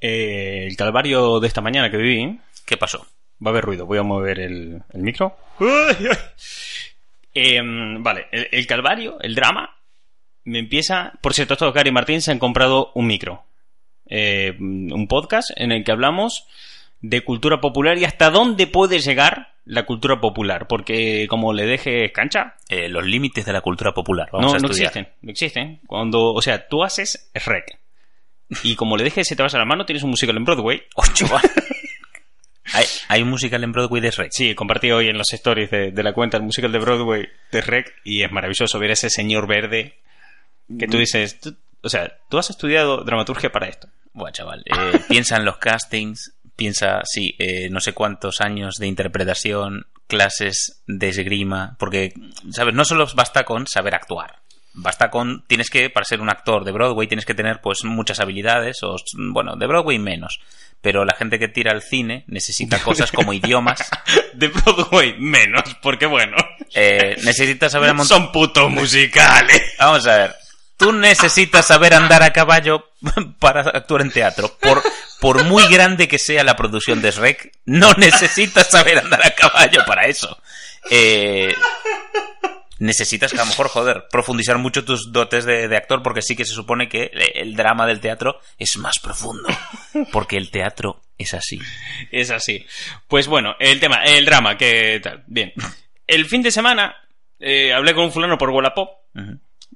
Eh, el calvario de esta mañana que viví, ¿Qué pasó? va a haber ruido, voy a mover el, el micro. Em, vale, el, el calvario, el drama, me empieza... Por cierto, estos Gary y Martín se han comprado un micro. Eh, un podcast en el que hablamos de cultura popular y hasta dónde puede llegar la cultura popular. Porque como le dejes cancha, Eh, los límites de la cultura popular. Vamos no, a no existen, no existen. Cuando, o sea, tú haces rec. Y como le dejes se te vas a la mano, tienes un musical en Broadway. Oh, chaval. hay, hay un musical en Broadway de Shrek. Sí, compartí hoy en los stories de, de la cuenta el musical de Broadway de Rec y es maravilloso ver a ese señor verde que tú dices, tú- o sea, tú has estudiado dramaturgia para esto. Bueno, chaval, eh, piensa en los castings, piensa, sí, eh, no sé cuántos años de interpretación, clases de esgrima, porque, ¿sabes? No solo basta con saber actuar. Basta con, tienes que, para ser un actor de Broadway, tienes que tener pues muchas habilidades, o, bueno, de Broadway menos. Pero la gente que tira al cine necesita cosas como idiomas, De Broadway menos, porque bueno, eh, necesita saber montar son putos musicales. Vamos a ver. Tú necesitas saber andar a caballo para actuar en teatro. Por, por muy grande que sea la producción de Shrek, no necesitas saber andar a caballo para eso. Eh, necesitas que a lo mejor, joder, profundizar mucho tus dotes de, de actor porque sí que se supone que el drama del teatro es más profundo. Porque el teatro es así. Es así. Pues bueno, el tema, el drama, que tal. Bien. El fin de semana eh, hablé con un fulano por Wallapop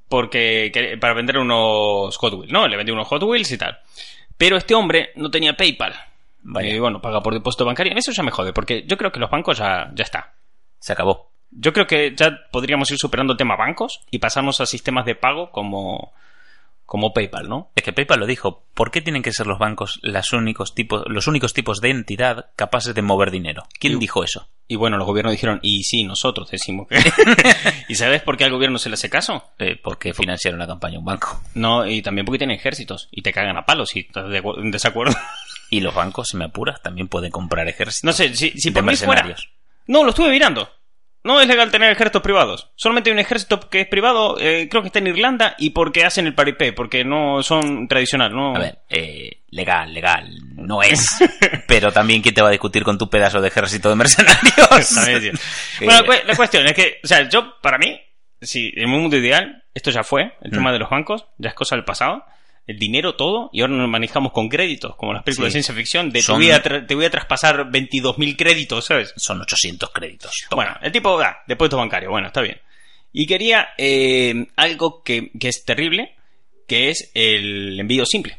porque que- para vender unos Hot Wheels, ¿no? Le vendí unos Hot Wheels y tal. Pero este hombre no tenía PayPal. Vaya. Y bueno, paga por depósito bancario. Eso ya me jode, porque yo creo que los bancos ya, ya está. Se acabó. Yo creo que ya podríamos ir superando el tema bancos y pasarnos a sistemas de pago como, como PayPal, ¿no? Es que PayPal lo dijo. ¿Por qué tienen que ser los bancos las únicos tipos, los únicos tipos de entidad capaces de mover dinero? ¿Quién Y- dijo eso? Y bueno, los gobiernos dijeron, y sí, nosotros decimos que... ¿Y sabes por qué al gobierno se le hace caso? Eh, porque financiaron la campaña un banco. No, y también porque tienen ejércitos y te cagan a palos si estás de en desacuerdo. Y los bancos, si me apuras, también pueden comprar ejércitos No sé, si, si por mí fuera... No, lo estuve mirando. No es legal tener ejércitos privados. Solamente hay un ejército que es privado, eh, creo que está en Irlanda, y porque hacen el paripé, porque no son tradicional, ¿no? A ver, eh, legal, legal, no es. Pero también, ¿quién te va a discutir con tu pedazo de ejército de mercenarios? Bueno, la cu- la cuestión es que, o sea, yo, para mí, si en un mundo ideal, esto ya fue, el tema Mm. de los bancos, ya es cosa del pasado, el dinero todo, y ahora nos manejamos con créditos, como las películas Sí. de ciencia ficción, de Son- te, voy a te voy a traspasar 22.000 créditos, ¿sabes? Son 800 créditos. Toma. Bueno, el tipo da depósito bancario, bueno, está bien. Y quería eh, algo que, que es terrible, que es el envío simple.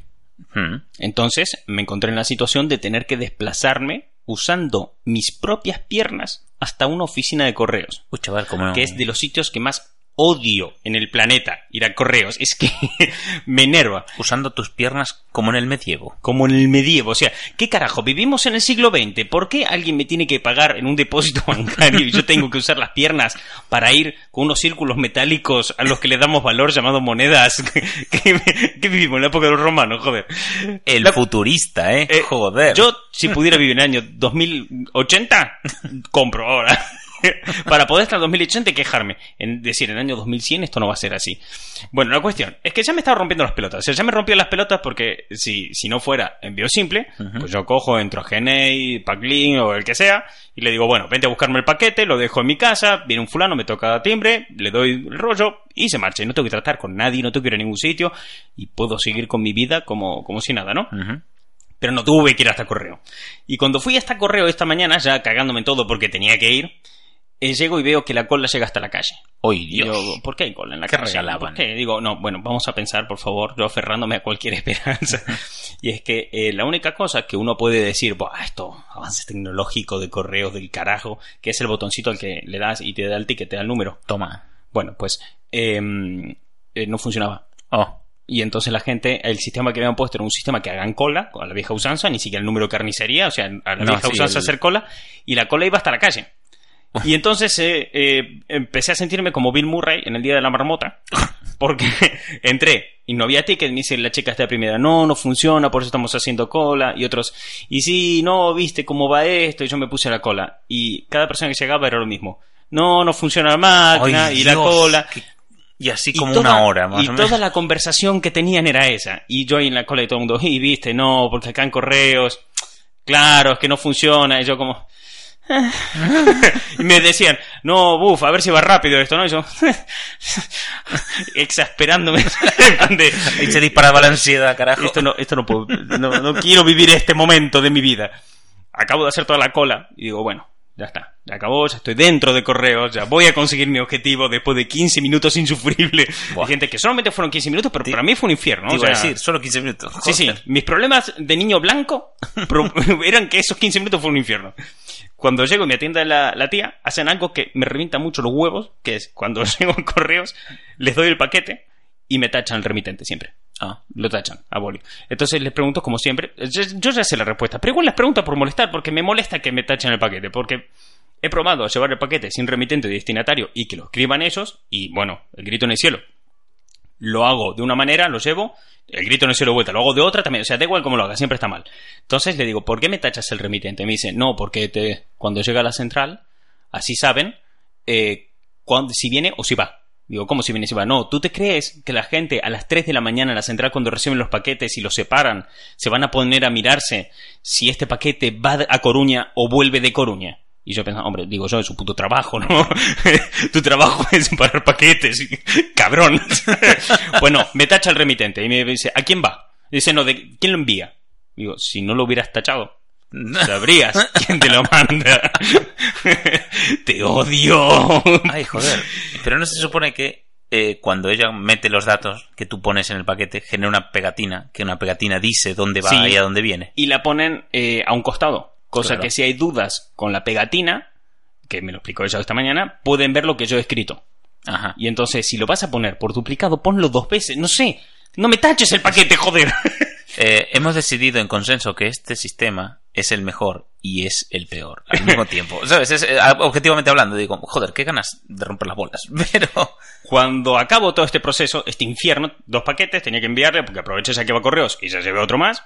Mm. Entonces me encontré en la situación de tener que desplazarme usando mis propias piernas hasta una oficina de correos, Uy, chaval, como que es de los sitios que más odio en el planeta ir a correos. Es que me enerva. Usando tus piernas como en el medievo. Como en el medievo. O sea, ¿qué carajo? Vivimos en el siglo XX. ¿Por qué alguien me tiene que pagar en un depósito bancario y yo tengo que usar las piernas para ir con unos círculos metálicos a los que le damos valor llamados monedas? ¿Qué, qué vivimos en la época de los romanos? Joder. El La- futurista, ¿eh? Eh, Joder. Yo, si pudiera vivir en el año 2080, compro ahora. Para poder estar en 2080 y quejarme. En decir, en el año 2100 esto no va a ser así. Bueno, la cuestión es que ya me estaba rompiendo las pelotas. O sea, ya me rompió las pelotas porque si, si no fuera envío simple, pues yo cojo, entro a Gmail, Packlink o el que sea, y le digo, bueno, vente a buscarme el paquete, lo dejo en mi casa, viene un fulano, me toca timbre, le doy el rollo y se marcha. Y no tengo que tratar con nadie, no tengo que ir a ningún sitio y puedo seguir con mi vida como, como si nada, ¿no? Pero no tuve que ir hasta correo. Y cuando fui hasta correo esta mañana, ya cagándome en todo porque tenía que ir, eh, llego y veo que la cola llega hasta la calle. Uy, Y Dios. yo, ¿por qué hay cola en la ¿Qué calle? regalaban? ¿Por qué? Digo, no, bueno, vamos a pensar, por favor, yo aferrándome a cualquier esperanza. y es que eh, la única cosa que uno puede decir, Buah, esto, avance tecnológico de correos del carajo, que es el botoncito al que le das y te da el ticket, te da el número. Toma. Bueno, pues eh, eh, no funcionaba. Oh. Y entonces la gente, el sistema que habían puesto era un sistema que hagan cola, a la vieja usanza, ni siquiera el número de carnicería, o sea, a la No, vieja sí, usanza el- hacer cola, y la cola iba hasta la calle. Y entonces eh, eh, empecé a sentirme como Bill Murray en el día de la marmota, porque entré y no había ticket, me dice la chica esta primera, no, no funciona, por eso estamos haciendo cola, y otros, y sí, no, viste cómo va esto, y yo me puse la cola, y cada persona que llegaba era lo mismo, no, no funciona la máquina, Ay, y la cola, qué- Y así Y como toda- una hora, más y o menos. toda la conversación que tenían era esa. Y yo ahí en la cola y todo el mundo, y viste, no, porque acá en correos, claro, es que no funciona. Y yo como... Y me decían, no, buf, a ver si va rápido esto, ¿no? Y yo, exasperándome. de, Ahí se disparaba la ansiedad, carajo. esto no, esto no puedo, no, no quiero vivir este momento de mi vida. Acabo de hacer toda la cola y digo, bueno, ya está, ya acabó, ya estoy dentro de correos, ya voy a conseguir mi objetivo después de 15 minutos. Buah. Hay gente que solamente fueron 15 minutos, pero para mí fue un infierno. Te o iba a decir, solo 15 minutos. Sí, sí, mis problemas de niño blanco eran que esos 15 minutos fueron un infierno. Cuando llego y me atiende la, la tía, hacen algo que me revienta mucho los huevos, que es cuando llego a correos, les doy el paquete y me tachan el remitente siempre. Ah, Lo tachan a. Entonces les pregunto, como siempre, yo, yo ya sé la respuesta, pero igual les pregunto por molestar, porque me molesta que me tachen el paquete, porque he probado a llevar el paquete sin remitente de destinatario y que lo escriban ellos, y bueno, el grito en el cielo. Lo hago de una manera, lo llevo, el grito el cielo de vuelta, lo hago de otra también, o sea, da igual cómo lo haga, siempre está mal. Entonces le digo, ¿por qué me tachas el remitente? Me dice, no, porque te, cuando llega a la central, así saben eh, cuándo- si viene o si va. Digo, ¿cómo si viene si va? No, ¿tú te crees que la gente a las 3 de la mañana en la central cuando reciben los paquetes y los separan, se van a poner a mirarse si este paquete va a Coruña o vuelve de Coruña? Y yo pensaba, hombre, digo yo, es su puto trabajo, ¿no? tu trabajo es separar paquetes, cabrón. bueno, me tacha el remitente y me dice, ¿a quién va? Dice, no, ¿de quién lo envía? Digo, si no lo hubieras tachado, sabrías quién te lo manda. te odio. Ay, joder. Pero no se supone que eh, cuando ella mete los datos que tú pones en el paquete, genera una pegatina, que una pegatina dice dónde va Sí. y a dónde viene. y la ponen eh, a un costado. Cosa Claro. que si hay dudas con la pegatina, que me lo explicó ella esta mañana, pueden ver lo que yo he escrito. Ajá. Y entonces, si lo vas a poner por duplicado, ponlo dos veces. No sé. No me taches el paquete, joder. Eh, hemos decidido en consenso que este sistema es el mejor y es el peor al mismo tiempo. ¿Sabes? Es, eh, objetivamente hablando, digo, joder, qué ganas de romper las bolas. Pero. Cuando acabo todo este proceso, este infierno, dos paquetes, tenía que enviarle, porque aproveché esa que va a correos y ya llevé otro más.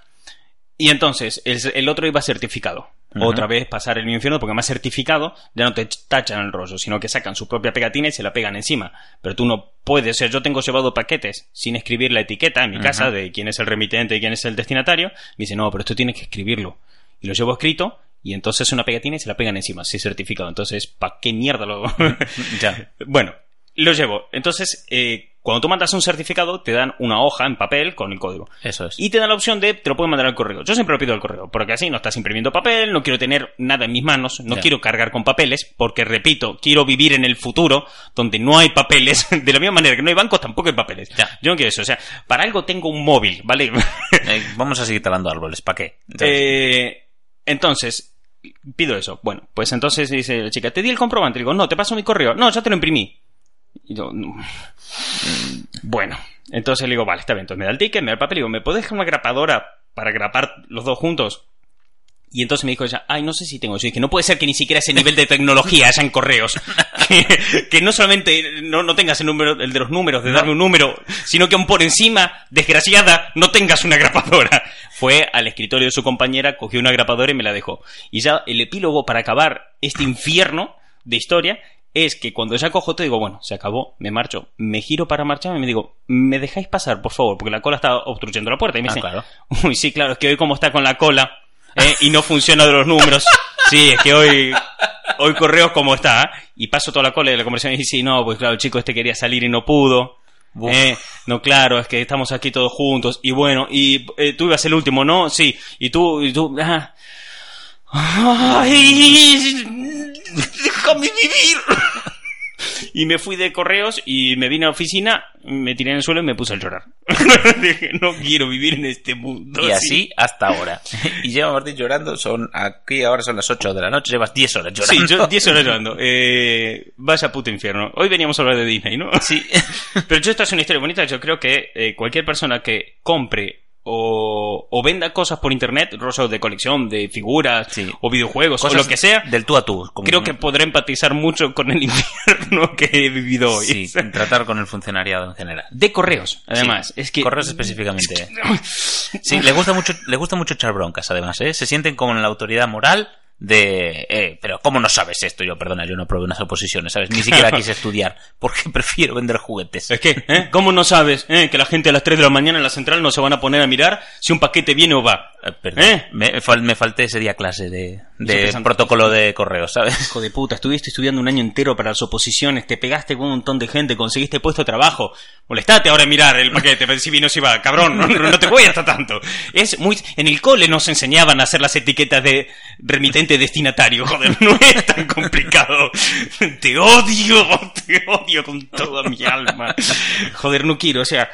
Y entonces, el, el otro iba certificado. Otra vez pasar el infierno, porque más certificado ya no te tachan el rollo, sino que sacan su propia pegatina y se la pegan encima. Pero tú no puedes, o sea, yo tengo llevado paquetes sin escribir la etiqueta en mi casa de quién es el remitente y quién es el destinatario. Me dice, no, pero esto tienes que escribirlo. Y lo llevo escrito, y entonces una pegatina y se la pegan encima, sí certificado. Entonces, ¿pa' qué mierda lo...? Ya. Bueno, lo llevo. Entonces, eh, cuando tú mandas un certificado, te dan una hoja en papel con el código. Eso es. Y te dan la opción de, te lo pueden mandar al correo. Yo siempre lo pido al correo, porque así no estás imprimiendo papel, no quiero tener nada en mis manos, no quiero cargar con papeles, porque repito, quiero vivir en el futuro donde no hay papeles, de la misma manera que no hay bancos, tampoco hay papeles. Ya. Yo no quiero eso, o sea, para algo tengo un móvil, ¿vale? Eh, vamos a seguir talando árboles. ¿Para qué? Entonces, Eh, entonces, pido eso. Bueno, pues entonces dice la chica, te di el comprobante. Digo, no, te paso mi correo. No, ya te lo imprimí. Y yo, "No". bueno, entonces le digo, vale, está bien. Entonces me da el ticket, me da el papel. Digo, ¿me puedes dejar una grapadora para grapar los dos juntos? Y entonces me dijo ella, ay, no sé si tengo. Yo dije, no puede ser que ni siquiera ese nivel de tecnología haya en correos. que, que no solamente no, no tengas el número, el de los números, de darme un número, sino que aún por encima, desgraciada, no tengas una grapadora. Fue al escritorio de su compañera, cogió una grapadora y me la dejó. Y ya el epílogo para acabar este infierno de historia es que cuando ya cojo todo digo, bueno, se acabó, me marcho, me giro para marcharme y me digo, ¿me dejáis pasar, por favor? Porque la cola está obstruyendo la puerta. Y me Ah, claro. Uy, sí, claro, es que hoy como está con la cola ¿eh? y no funciona de los números. Sí, es que hoy, hoy correos como está. ¿eh? Y paso toda la cola de la conversación y dice, sí, no, pues claro, el chico este quería salir y no pudo. Eh, no, claro, es que estamos aquí todos juntos. Y bueno, y eh, tú ibas el último, ¿no? Sí. Y tú, y tú, ah. ¡Ay! ¡Déjame vivir! Y me fui de correos y me vine a la oficina, me tiré en el suelo y me puse a llorar. Dije, no quiero vivir en este mundo. y así hasta ahora. y lleva Martín llorando, son aquí ahora son las 8 de la noche, llevas 10 horas Sí, llorando. yo 10 horas llorando. Eh, vaya puto infierno. Hoy veníamos a hablar de Disney, ¿no? Sí. Pero yo, esta es una historia bonita. Yo creo que eh, cualquier persona que compre o, o venda cosas por internet, rosas de colección, de figuras, Sí. o videojuegos, Cosas o lo que sea, Del tú a tú. como- creo que podré empatizar mucho con el infierno que he vivido hoy. Sí, tratar con el funcionariado en general. De correos, además. Sí, es que. Correos específicamente. Sí, le gusta mucho, le gusta mucho echar broncas, además, ¿eh? Se sienten como en la autoridad moral de, eh, pero ¿cómo no sabes esto? Yo, perdona, yo no probé unas oposiciones, ¿sabes? Ni siquiera quise estudiar, porque prefiero vender juguetes. Es que, ¿eh? ¿cómo no sabes eh, que la gente a las 3 de la mañana en la central no se van a poner a mirar si un paquete viene o va? Eh, perdón, ¿Eh? me, me falté ese día clase de, de protocolo de correos, ¿sabes? Hijo de puta, estuviste estudiando un año entero para las oposiciones, te pegaste con un montón de gente, conseguiste puesto de trabajo. Molestate ahora mirar el paquete, si vino si va. Cabrón, no, no te voy hasta tanto. Es muy... En el cole nos enseñaban a hacer las etiquetas de remitente destinatario. Joder, no es tan complicado. Te odio, te odio con toda mi alma. Joder, no quiero, o sea...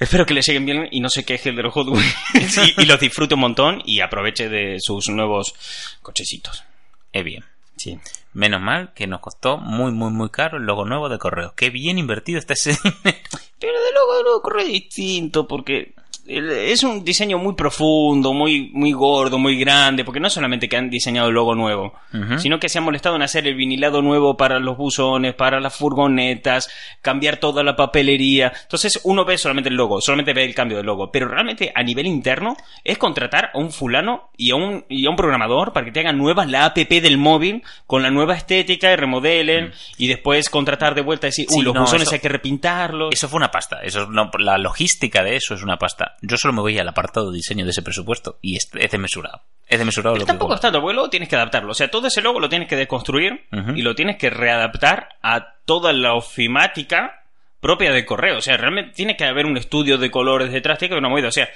Espero que le lleguen bien y no se queje el de los Hot Wheels y, y los disfrute un montón y aproveche de sus nuevos cochecitos. Eh, bien. Sí. Menos mal que nos costó muy, muy, muy caro el logo nuevo de correos. Qué bien invertido está ese dinero. Pero de luego no ocurre distinto porque es un diseño muy profundo, muy, muy gordo, muy grande, porque no es solamente que han diseñado el logo nuevo, sino que se han molestado en hacer el vinilado nuevo para los buzones, para las furgonetas, cambiar toda la papelería. Entonces uno ve solamente el logo, solamente ve el cambio del logo, pero realmente a nivel interno es contratar a un fulano y a un, y a un programador para que te hagan nuevas la app del móvil con la nueva estética y remodelen y después contratar de vuelta y decir. Sí, uy, los no, buzones eso- hay que repintarlos. Eso fue una pasta. Eso es la logística de eso es una pasta. Yo solo me voy al apartado de diseño de ese presupuesto y es, es desmesurado. Es desmesurado lo que tampoco es cobra. tanto, porque luego tienes que adaptarlo. O sea, todo ese logo lo tienes que deconstruir y lo tienes que readaptar a toda la ofimática propia de correo. O sea, realmente tiene que haber un estudio de colores detrás, tiene que haber una movida. O sea,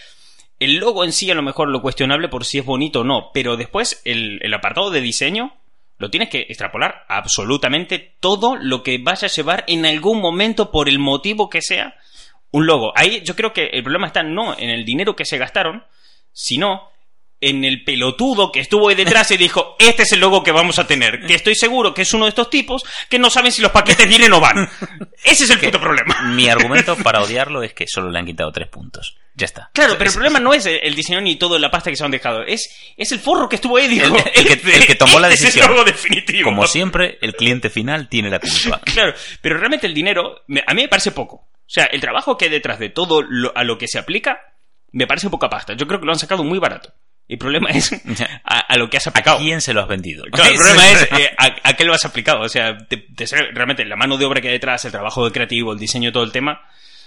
el logo en sí a lo mejor lo cuestionable por si es bonito o no, pero después el, el apartado de diseño lo tienes que extrapolar a absolutamente todo lo que vaya a llevar en algún momento por el motivo que sea un logo. Ahí yo creo que el problema está no en el dinero que se gastaron, sino en el pelotudo que estuvo ahí detrás y dijo, este es el logo que vamos a tener, que estoy seguro que es uno de estos tipos que no saben si los paquetes vienen o van. Ese es el puto problema. Mi argumento para odiarlo es que solo le han quitado tres puntos. Ya está. Claro, pero el problema no es el diseño ni toda la pasta que se han dejado, es, es el forro que estuvo ahí, dijo, El- el que- "Este- el que tomó la este decisión". Es el logo definitivo. Como siempre, el cliente final tiene la culpa. Claro, pero realmente el dinero a mí me parece poco. O sea, el trabajo que hay detrás de todo lo- a lo que se aplica me parece poca pasta. Yo creo que lo han sacado muy barato. El problema es a, a lo que has ¿A aplicado. quién se lo has vendido? Claro, el problema es eh, a, a qué lo has aplicado. O sea, te- te sale realmente la mano de obra que hay detrás, el trabajo de creativo, el diseño, todo el tema.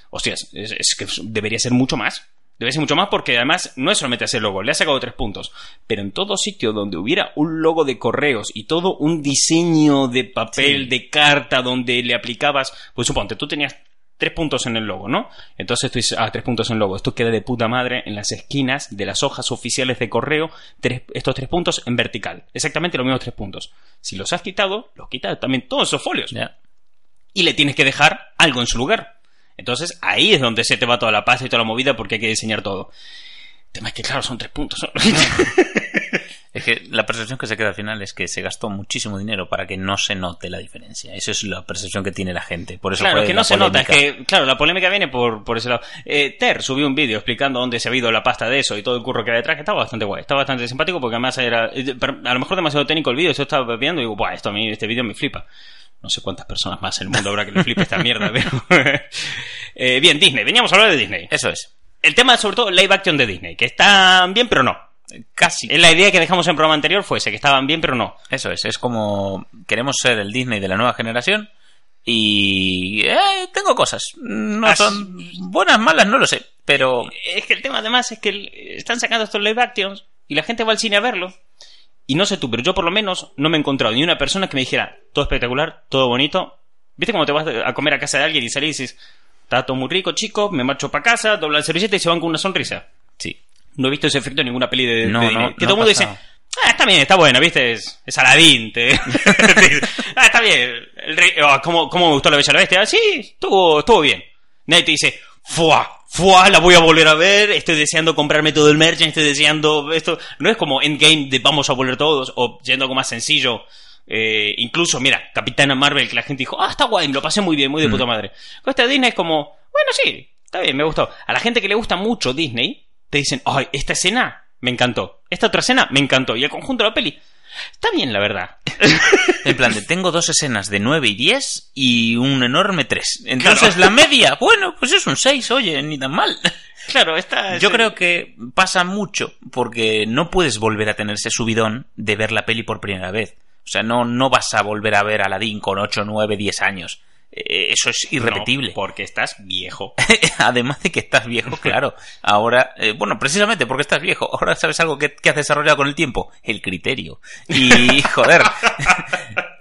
Hostias, es, es que debería ser mucho más. Debería ser mucho más porque además no es solamente hacer logo, le ha sacado tres puntos. Pero en todo sitio donde hubiera un logo de correos y todo un diseño de papel, Sí. de carta, donde le aplicabas, pues suponte, tú tenías tres puntos en el logo, ¿no? Entonces tú dices, ah, tres puntos en el logo. Esto queda de puta madre en las esquinas de las hojas oficiales de correo, tres- estos tres puntos en vertical. Exactamente los mismos tres puntos. Si los has quitado, los quitas también todos esos folios. Y le tienes que dejar algo en su lugar. Entonces ahí es donde se te va toda la pasta y toda la movida porque hay que diseñar todo. El tema es que, claro, son tres puntos. Es que la percepción que se queda al final es que se gastó muchísimo dinero para que no se note la diferencia. Esa es la percepción que tiene la gente. Por eso Claro, que no se nota, es que, claro, la polémica viene por, por ese lado. Eh, Ter subió un vídeo explicando dónde se ha ido la pasta de eso y todo el curro que hay detrás, que estaba bastante guay, estaba bastante simpático porque además era, eh, a lo mejor demasiado técnico el vídeo, yo estaba viendo y digo, Buah, esto a mí, este vídeo me flipa. No sé cuántas personas más en el mundo habrá que le flipe esta mierda, pero... Eh, bien, Disney, veníamos a hablar de Disney. Eso es. El tema, sobre todo, live action de Disney, que están bien, pero no. Casi. La idea que dejamos en el programa anterior fue ese, que estaban bien, pero no. Eso es. Es como queremos ser el Disney de la nueva generación y eh, tengo cosas. No Así- son buenas, malas, no lo sé. Pero Es que el tema además es que están sacando estos live actions y la gente va al cine a verlo. Y no sé tú, pero yo por lo menos no me he encontrado ni una persona que me dijera todo espectacular, todo bonito. ¿Viste cómo te vas a comer a casa de alguien y salís y dices, está todo muy rico, chico, me marcho para casa, dobla el servilleta y se van con una sonrisa? sí. No he visto ese efecto en ninguna peli de, No, de no. Que todo el mundo dice, ah, está bien, está bueno, ¿viste? Es, es Aladín. Te... ah, está bien. El rey... oh, ¿cómo, ¿Cómo me gustó la Bella la Bestia? Ah, sí, estuvo, estuvo bien. Nadie te dice, ¡fuah! ¡fuah! La voy a volver a ver. Estoy deseando comprarme todo el merch. Estoy deseando esto. No es como Endgame de vamos a volver todos. O yendo algo más sencillo. Eh, incluso, mira, Capitana Marvel, que la gente dijo, ah, está guay, me lo pasé muy bien, muy de puta madre. Con esta Disney es como, bueno, sí, está bien, me gustó. A la gente que le gusta mucho Disney, te dicen, ay, esta escena me encantó. Esta otra escena me encantó. Y el conjunto de la peli, está bien, la verdad. En plan, de, tengo dos escenas de 9 y 10 y un enorme 3. Entonces la media, bueno, pues es un 6, oye, ni tan mal. Claro, está... Yo creo que pasa mucho porque no puedes volver a tener ese subidón de ver la peli por primera vez. O sea, no, no vas a volver a ver Aladdin con 8, 9, 10 años. Eh, Eso es irrepetible. No, porque estás viejo. Además de que estás viejo, claro. Ahora, eh, bueno, precisamente porque estás viejo. Ahora sabes algo que, que has desarrollado con el tiempo. El criterio. Y, joder,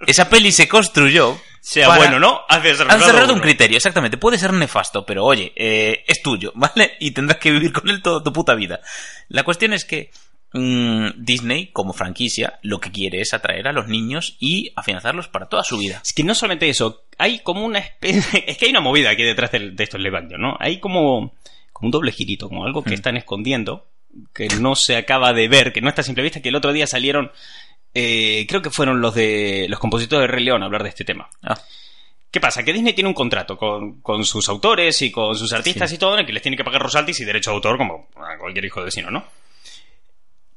esa peli se construyó. Sea para- bueno, ¿no? Has desarrollado, Has desarrollado un criterio, exactamente. Puede ser nefasto, pero oye, eh, es tuyo, ¿vale? Y tendrás que vivir con él toda tu puta vida. La cuestión es que Disney, como franquicia, lo que quiere es atraer a los niños y afianzarlos para toda su vida. Es que no solamente eso, hay como una especie... Es que hay una movida aquí detrás de, estos live action, ¿no? Hay como, como un doble girito, como algo que Hmm. están escondiendo, que no se acaba de ver, que no está a simple vista, que el otro día salieron... eh, creo que fueron los de los compositores de Rey León a hablar de este tema. Ah, ¿Qué pasa? Que Disney tiene un contrato con, con sus autores y con sus artistas Sí. y todo, en el que les tiene que pagar royalties y derecho de autor como a cualquier hijo de vecino, ¿no?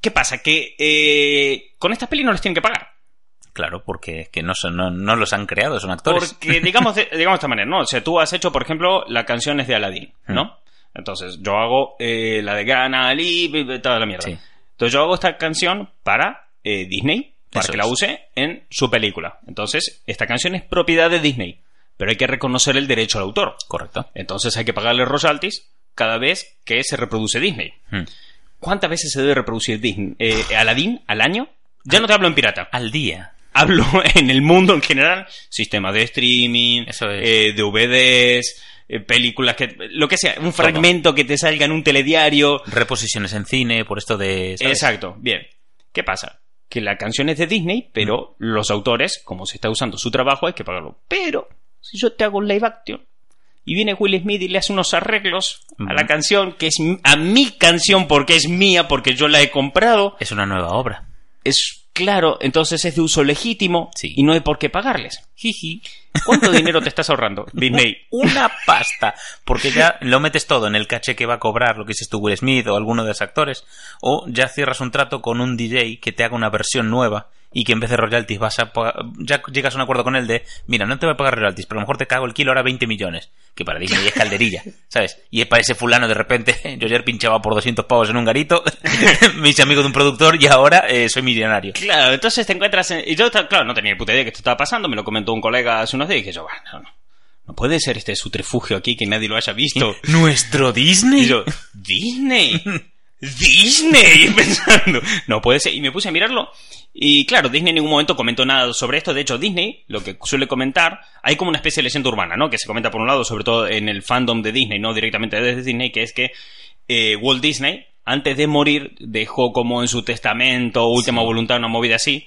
¿Qué pasa? Que eh, con estas pelis no les tienen que pagar. claro, porque es que no, son, no, no los han creado, son actores. Porque, digamos de, digamos de esta manera, ¿no? O sea, tú has hecho, por ejemplo, las canciones de Aladdin, ¿no? Entonces, yo hago eh, la de Gana Ali, toda la mierda. Sí. Entonces, yo hago esta canción para eh, Disney, para Eso que la use en su película. Entonces, esta canción es propiedad de Disney, pero hay que reconocer el derecho al autor. Correcto. Entonces, hay que pagarle royalties cada vez que se reproduce Disney. Hmm. ¿Cuántas veces se debe reproducir Disney? Eh, Aladdin al año? Ya no te hablo en pirata Al día. hablo en el mundo en general, sistemas de streaming, Eso es. eh, DVDs, eh, películas que lo que sea, un fragmento que te salga en un telediario. Reposiciones en cine, por esto de... ¿sabes? Exacto, bien. ¿Qué pasa? Que la canción es de Disney, pero los autores, como se está usando su trabajo, hay que pagarlo. Pero si yo te hago un live action y viene Will Smith y le hace unos arreglos a la canción, que es mi- a mi canción porque es mía, porque yo la he comprado, Es una nueva obra. es claro, entonces es de uso legítimo Sí. y no hay por qué pagarles. Jiji. ¿Cuánto dinero te estás ahorrando, Disney? Una pasta. Porque ya lo metes todo en el caché que va a cobrar, lo que dices tú, Will Smith o alguno de los actores. O ya cierras un trato con un DJ que te haga una versión nueva y que en vez de royalties vas a ya llegas a un acuerdo con él de mira no te voy a pagar royalties pero a lo mejor te cago el kilo ahora 20 millones que para Disney es calderilla ¿sabes? y es para ese fulano de repente yo ayer pinchaba por 200 pavos en un garito me hice amigo de un productor y ahora eh, soy millonario Claro, entonces te encuentras en... Y yo, claro, no tenía ni puta idea que esto estaba pasando, me lo comentó un colega hace unos días y dije yo, bueno, no, no, no puede ser este subterfugio aquí que nadie lo haya visto. nuestro Disney Y yo, ¿Disney? ¿Disney? Pensando, no puede ser. Y me puse a mirarlo. Y claro, Disney en ningún momento comentó nada sobre esto. De hecho, Disney, lo que suele comentar, hay como una especie de leyenda urbana, ¿no? Que se comenta por un lado, sobre todo en el fandom de Disney, no directamente desde Disney, que es que eh, Walt Disney, antes de morir, dejó como en su testamento, última voluntad, una movida así,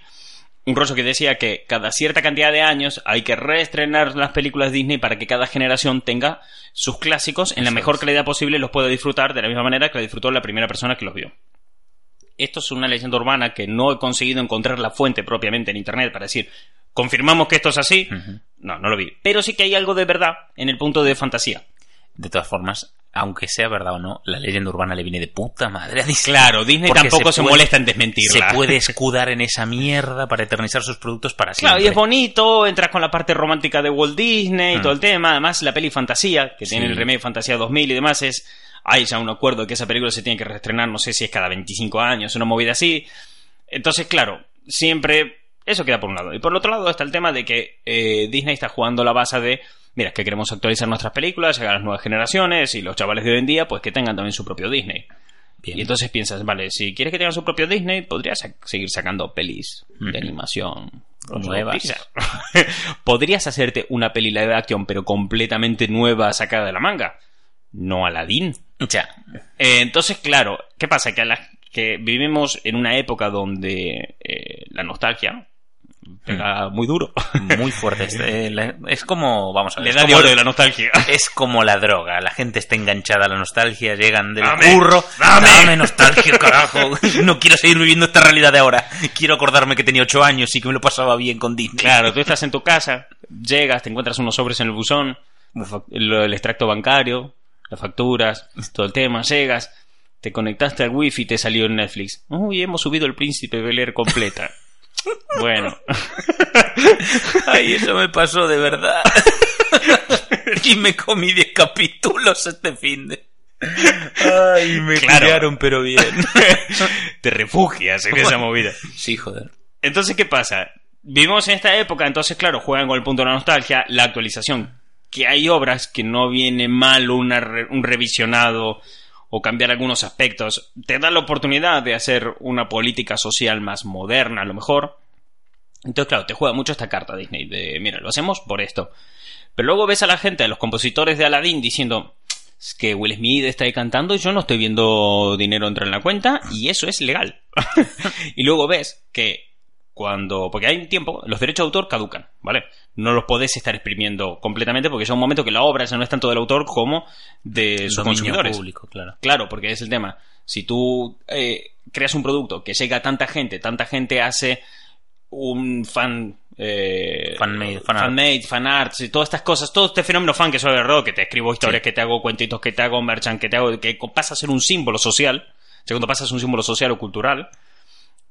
un rollo que decía que cada cierta cantidad de años hay que reestrenar las películas Disney para que cada generación tenga sus clásicos en la mejor es. calidad posible y los pueda disfrutar de la misma manera que la disfrutó la primera persona que los vio. Esto es una leyenda urbana que no he conseguido encontrar la fuente propiamente en internet para decir, confirmamos que esto es así. No, no lo vi. Pero sí que hay algo de verdad en el punto de fantasía. De todas formas, aunque sea verdad o no, la leyenda urbana le viene de puta madre a Disney. Claro, Disney Porque tampoco se se, puede- molesta en Se desmentirla. puede escudar en esa mierda para eternizar sus productos para Claro, siempre. y es bonito, entras con la parte romántica de Walt Disney y Mm. todo el tema. Además, la peli Fantasía, que tiene el remake Fantasía 2000 y demás, es. Hay ya un acuerdo que esa película se tiene que reestrenar, no sé si es cada 25 años, una movida así. Entonces, claro, siempre. Eso queda por un lado. Y por el otro lado está el tema de que eh, Disney está jugando la base de. Mira, es que queremos actualizar nuestras películas, llegar a las nuevas generaciones y los chavales de hoy en día, pues que tengan también su propio Disney. Bien. Y entonces piensas, vale, si quieres que tengan su propio Disney, podrías sa- seguir sacando pelis de animación Nuevas. Podrías hacerte una peli live action, pero completamente nueva, sacada de la manga. No Aladdin. Ya. Eh, entonces, claro, ¿qué pasa? Que, a la- que vivimos en una época donde eh, la nostalgia pega muy duro. Muy fuerte. Es, eh, como, vamos a ver. Le es da de como oro el- de la nostalgia. Es como la droga, la gente está enganchada a la nostalgia, llegan del Dame, curro, dame. nostalgia, carajo, no quiero seguir viviendo esta realidad de ahora, quiero acordarme que tenía ocho años y que me lo pasaba bien con Disney. Claro, tú estás en tu casa, llegas, te encuentras unos sobres en el buzón, el, el extracto bancario, las facturas, todo el tema, llegas, te conectaste al wifi y te salió en Netflix. Uy, hemos subido el Príncipe Bel Air completa. Bueno, Ay, eso me pasó de verdad. y me comí 10 capítulos este fin de... Ay, me Claro. pero bien. Te refugias en esa movida. Sí, joder. Entonces, ¿qué pasa? Vivimos en esta época, entonces, claro, juegan con el punto de la nostalgia, la actualización. Que hay obras que no viene mal una re- un revisionado o cambiar algunos aspectos. Te da la oportunidad de hacer una política social más moderna, a lo mejor. Entonces, claro, te juega mucho esta carta Disney de, mira, lo hacemos por esto. Pero luego ves a la gente, a los compositores de Aladdin diciendo, es que Will Smith está ahí cantando y yo no estoy viendo dinero entrar en la cuenta y eso es legal. y luego ves que cuando, porque hay un tiempo, los derechos de autor caducan, ¿vale? No los podés estar exprimiendo completamente porque llega un momento que la obra ya no es tanto del autor como de sus consumidores. público, claro. Claro, porque es el tema. Si tú eh, creas un producto que llega a tanta gente, tanta gente hace un fan. Eh, Fan-made, fan art. fan arts y todas estas cosas, todo este fenómeno fan que soy verdad, que te escribo historias, Sí. que te hago cuentitos, que te hago merchant, que te hago, que pasa a ser un símbolo social, segundo pasa a ser un símbolo social o cultural.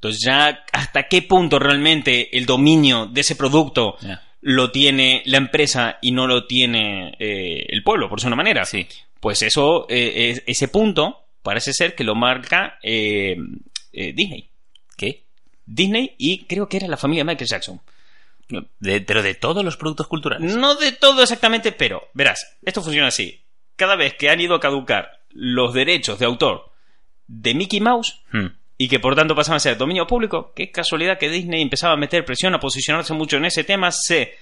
Entonces ya hasta qué punto realmente el dominio de ese producto lo tiene la empresa y no lo tiene eh, el pueblo, por decirlo de una manera. Sí. Pues eso, eh, es- ese punto parece ser que lo marca eh, eh, Disney. ¿Qué? Disney y creo que era la familia Michael Jackson. De- pero de todos los productos culturales. No de todo exactamente, pero verás, esto funciona así. Cada vez que han ido a caducar los derechos de autor de Mickey Mouse Hmm. Y que por tanto pasaban a ser dominio público, qué casualidad que Disney empezaba a meter presión, a posicionarse mucho en ese tema, se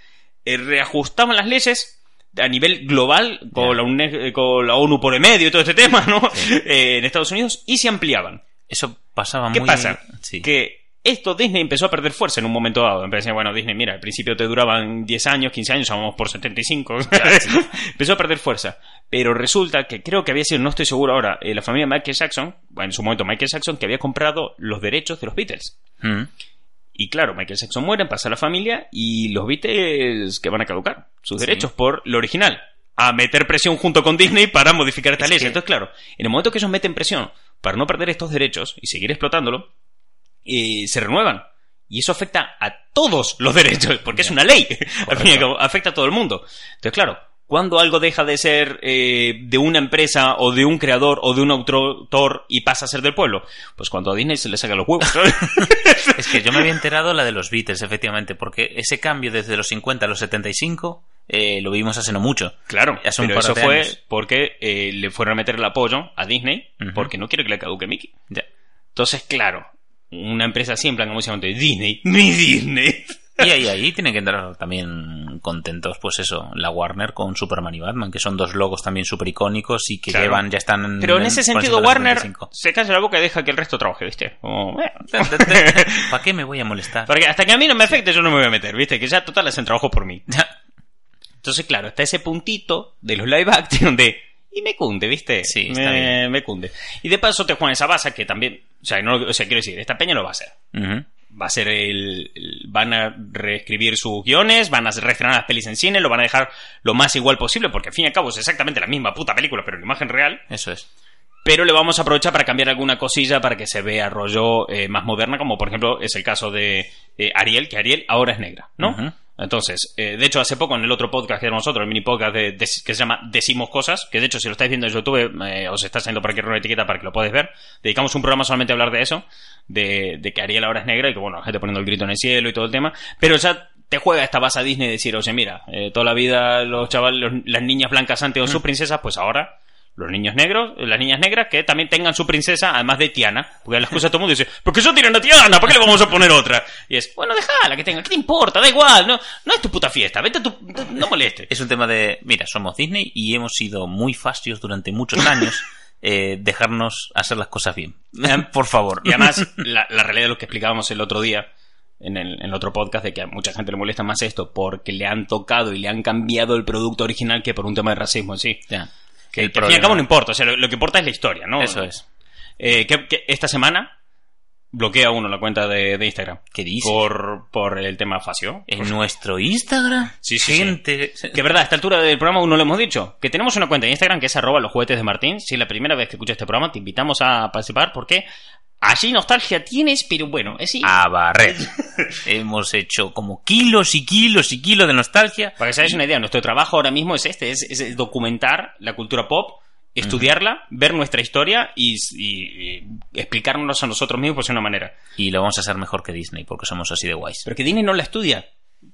eh, reajustaban las leyes a nivel global con, la, UNE- eh, con la ONU por el medio y todo este tema, ¿no? Eh, en Estados Unidos y se ampliaban. Eso pasaba ¿Qué muy... pasa? Sí. Que esto Disney empezó a perder fuerza en un momento dado. Decir, bueno, Disney, mira, al principio te duraban 10 años, 15 años, vamos por 75. empezó a perder fuerza. Pero resulta que creo que había sido, no estoy seguro ahora, eh, la familia Michael Jackson, bueno, en su momento Michael Jackson, que había comprado los derechos de los Beatles. Hmm. Y claro, Michael Jackson muere, pasa a la familia y los Beatles que van a caducar sus Sí. derechos por lo original. A meter presión junto con Disney para modificar esta Es ley. que- Entonces, claro, en el momento que ellos meten presión para no perder estos derechos y seguir explotándolo, eh, se renuevan. Y eso afecta a todos los derechos, porque es una ley. Al fin y al cabo, afecta a todo el mundo. Entonces, claro, cuando algo deja de ser eh, de una empresa o de un creador o de un autor y pasa a ser del pueblo, pues cuando a Disney se le saca los huevos. Es que yo me había enterado la de los Beatles, efectivamente, porque ese cambio desde los 50 a los 75 eh, lo vimos hace no mucho. Claro, Hace un pero par eso fue años. porque eh, le fueron a meter el apoyo a Disney porque no quiere que le caduque Mickey. Ya. Entonces, claro, una empresa así, en plan, como se llama, Disney, mi Disney. Y ahí, ahí tienen que entrar también contentos, pues eso, la Warner con Superman y Batman, que son dos logos también súper icónicos y que Claro. llevan, ya están... Pero en ese sentido, Warner 75. se calla la boca y deja que el resto trabaje, ¿viste? Como. ¿Para qué me voy a molestar? Porque hasta que a mí no me afecte, yo no me voy a meter, ¿viste? Que ya total hacen trabajo por mí. Entonces, claro, está ese puntito de los live action de. Y me cunde, ¿viste? Sí, está me, bien. me cunde. Y de paso te juegan esa base que también. O sea, no, o sea, quiero decir, esta peña lo va a hacer. Va a ser el, el- Van a reescribir sus guiones, van a reestrenar las pelis en cine, lo van a dejar lo más igual posible, porque al fin y al cabo es exactamente la misma puta película, pero en imagen real. Eso es. Pero le vamos a aprovechar para cambiar alguna cosilla para que se vea rollo eh, más moderna, como por ejemplo es el caso de eh, Ariel, que Ariel ahora es negra, ¿no? Ujú. Entonces, eh, de hecho, hace poco en el otro podcast que tenemos nosotros, el mini podcast de, de- que se llama Decimos Cosas, que de hecho, si lo estáis viendo en YouTube, eh, os está saliendo por aquí una etiqueta para que lo podáis ver. Dedicamos un programa solamente a hablar de eso, de, de que Ariel ahora es negra y que, bueno, la gente poniendo el grito en el cielo y todo el tema. Pero ya te juega esta base a Disney de decir, oye, mira, eh, toda la vida los chavales, los- las niñas blancas han tenido sus princesas, pues ahora los niños negros, las niñas negras, que también tengan su princesa, además de Tiana. Porque las cosas todo el mundo dice, ¿por qué yo tienen a Tiana? ¿Por qué le vamos a poner otra? Y es, bueno, déjala que tenga, ¿qué te importa? Da igual, no, no es tu puta fiesta, vete a tu, no molestes. Es un tema de, mira, somos Disney y hemos sido muy fastios durante muchos años eh, dejarnos hacer las cosas bien. Por favor. Y además, la, la realidad de lo que explicábamos el otro día, en el, en el otro podcast, de que a mucha gente le molesta más esto porque le han tocado y le han cambiado el producto original que por un tema de racismo en sí. Ya. Que, El que al fin y al cabo no importa, o sea, lo, lo que importa es la historia, ¿no? Eso es. Eh, que, que esta semana bloquea uno la cuenta de, de Instagram. ¿Qué dices? Por, por el tema facio. En nuestro Instagram, Sí, sí, gente... Que verdad, a esta altura del programa aún no lo hemos dicho. Que tenemos una cuenta de Instagram que es arroba los juguetes de Martín. Si es la primera vez que escuchas este programa, te invitamos a participar porque allí nostalgia tienes, pero bueno, es sí. A barrer. Hemos hecho como kilos y kilos y kilos de nostalgia. Para que se hagáis una idea, nuestro trabajo ahora mismo es este, es, es documentar la cultura pop estudiarla, ver nuestra historia y, y- y explicárnoslos a nosotros mismos pues, de una manera. Y lo vamos a hacer mejor que Disney, porque somos así de guays. Pero que Disney no la estudia.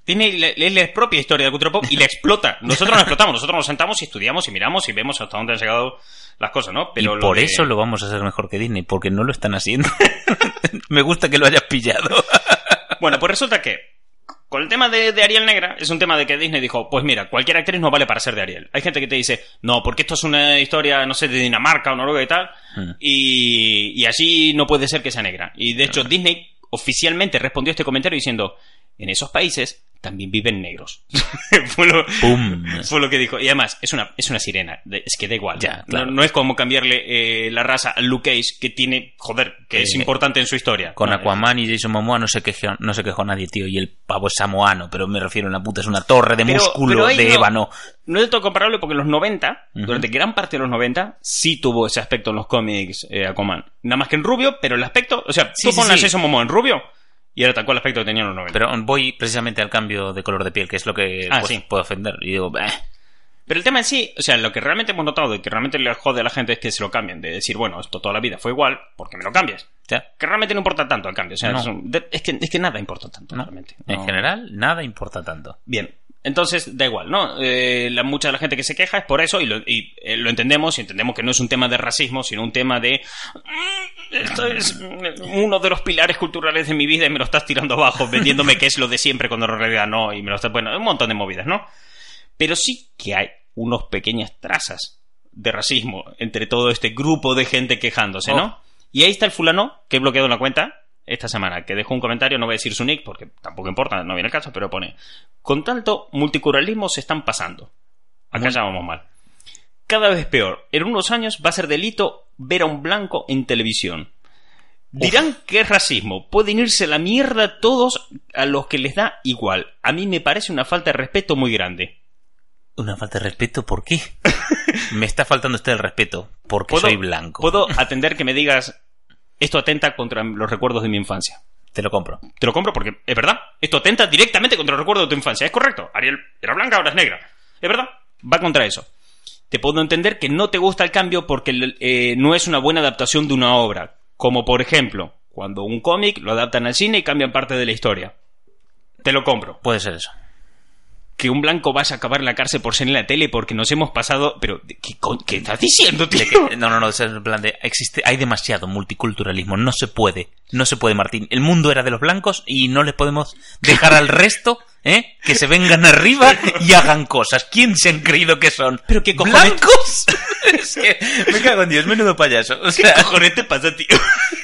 Disney es la propia historia de cultura pop y la explota. Nosotros no la explotamos, nosotros nos sentamos y estudiamos y miramos y vemos hasta dónde han llegado las cosas, ¿no? y lo por eso lo vamos a hacer mejor que Disney, porque no lo están haciendo. Me gusta que lo hayas pillado. Bueno, pues resulta que con el tema de, de Ariel Negra es un tema de que Disney dijo, pues mira, cualquier actriz no vale para ser de Ariel. Hay gente que te dice, no, porque esto es una historia, no sé, de Dinamarca o Noruega y tal, Mm. y, y así no puede ser que sea negra. Y de hecho Disney oficialmente respondió a este comentario diciendo, en esos países también viven negros. fue, lo, ¡Pum! fue lo que dijo. Y además, es una, es una sirena. Es que da igual. Ya, No- claro. no, es como cambiarle eh, la raza a Luke Cage, que tiene, joder, que es Eh, importante en su historia. Con No, Aquaman y Jason Momoa no se quejó, no se quejó nadie, tío. Y el pavo es samoano, pero me refiero, la puta es una torre de Pero- músculo, pero de no- ébano. No es del todo comparable porque en los 90, Ujú. durante gran parte de los 90, sí tuvo ese aspecto en los cómics eh, Aquaman. Nada más que en rubio, pero el aspecto, o sea, Sí, tú sí, pones sí. a Jason Momoa en rubio y era tal cual el aspecto que tenía en los 90. Pero, Pero voy precisamente al cambio de color de piel, que es lo que Ah, pues, sí. puedo ofender. Y digo, "Bah". el tema en sí, o sea, lo que realmente hemos notado y que realmente le jode a la gente es que se lo cambien. De decir, bueno, esto toda la vida fue igual, porque me lo cambias. Ya. Que realmente no importa tanto el cambio. O sea, No. es, un- es que, es que nada importa tanto, No. realmente. En No. general, nada importa tanto. Bien. Entonces, da igual, ¿no? Eh, la, mucha de la gente que se queja es por eso y, lo, y, eh, lo entendemos y entendemos que no es un tema de racismo, sino un tema de... "Mm, Esto es uno de los pilares culturales de mi vida y me lo estás tirando abajo, vendiéndome que es lo de siempre cuando en realidad no, y me lo estás... Bueno, un montón de movidas, ¿no? Pero sí que hay unos pequeñas trazas de racismo entre todo este grupo de gente quejándose, ¿no? Oh. Y ahí está el fulano que he bloqueado la cuenta esta semana, que dejó un comentario, no voy a decir su nick porque tampoco importa, no viene el caso, pero pone, con tanto multiculturalismo se están pasando. Acá ya vamos mal. Cada vez peor. En unos años va a ser delito ver a un blanco en televisión. Dirán que es racismo. Pueden irse a la mierda todos a los que les da igual. A mí me parece una falta de respeto muy grande. Una falta de respeto, ¿por qué? me está faltando usted el respeto, porque ¿Puedo- soy blanco. Puedo atender que me digas esto atenta contra los recuerdos de mi infancia. Te lo compro. Te lo compro porque es verdad. Esto atenta directamente contra el recuerdo de tu infancia. Es correcto. Ariel era blanca, ahora es negra. Es verdad. Va contra eso. Te puedo entender que no te gusta el cambio porque eh, no es una buena adaptación de una obra. Como por ejemplo, cuando un cómic lo adaptan al cine y cambian parte de la historia. Te lo compro. Puede ser eso. Que un blanco vaya a acabar en la cárcel por ser en la tele porque nos hemos pasado. Pero, ¿qué, qué estás diciendo, tío? Que- no, no, no, es en plan de, existe, hay demasiado multiculturalismo, no se puede, no se puede, Martín. El mundo era de los blancos y no les podemos dejar al resto, ¿eh? Que se vengan arriba y hagan cosas. ¿Quién se han creído que son? Pero qué cojones- ¿Blancos? Es que me cago en Dios, menudo payaso. O ¿Qué sea, cojones te pasa, tío?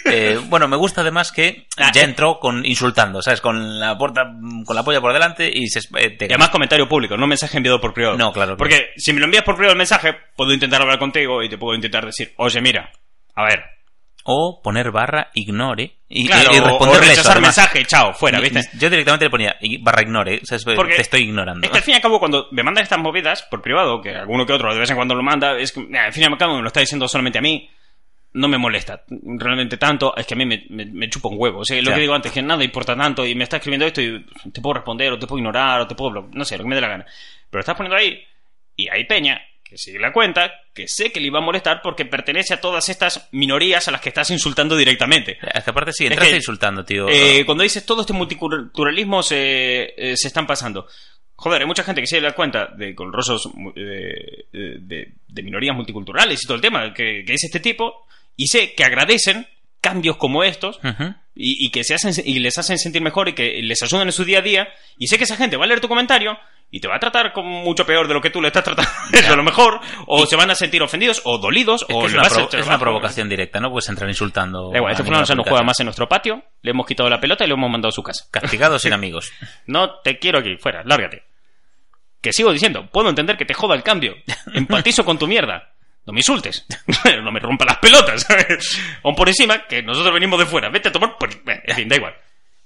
eh, bueno, me gusta además que Ah, ya entró con insultando, ¿sabes? Con la puerta, con la polla por delante y se eh, te- Y además comentario público, no mensaje enviado por privado. No, claro, claro. Porque si me lo envías por privado el mensaje, puedo intentar hablar contigo y te puedo intentar decir, oye, mira, a ver. O poner barra ignore y, Claro, y o- o responderle eso, rechazar mensaje, chao, fuera, ¿viste? Yo directamente le ponía barra ignore, o sea, Porque te estoy ignorando. Es que al fin y al cabo, cuando me mandan estas movidas por privado, que alguno que otro de vez en cuando lo manda, es que, al fin y al cabo me lo está diciendo solamente a mí, no me molesta realmente tanto, es que a mí me, me, me chupa un huevo. O sea, lo Ya. que digo antes, que nada importa tanto y me está escribiendo esto y te puedo responder o te puedo ignorar o te puedo... No sé, lo que me dé la gana. Pero estás poniendo ahí y hay peña que sigue la cuenta, que sé que le iba a molestar porque pertenece a todas estas minorías a las que estás insultando directamente. Es que aparte sí, Es entraste que, insultando, tío. Eh, cuando dices todo este multiculturalismo se, eh, se están pasando. Joder, hay mucha gente que se da cuenta de eh, de, de minorías multiculturales y todo el tema que, que es este tipo y sé que agradecen cambios como estos y, y que se hacen y les hacen sentir mejor y que les ayudan en su día a día y sé que esa gente va a leer tu comentario y te va a tratar como mucho peor de lo que tú le estás tratando a lo mejor o se van a sentir ofendidos o dolidos Es, o es le una, es una provocación directa, no puedes entrar insultando. Da igual, este fulano ya no juega más en nuestro patio le hemos quitado la pelota y lo hemos mandado a su casa Castigado sin amigos. No te quiero aquí, fuera, lárgate. Que sigo diciendo, puedo entender que te joda el cambio. Empatizo con tu mierda. No me insultes. no me rompa las pelotas. Aún por encima, que nosotros venimos de fuera. Vete a tomar por... eh, En fin, da igual.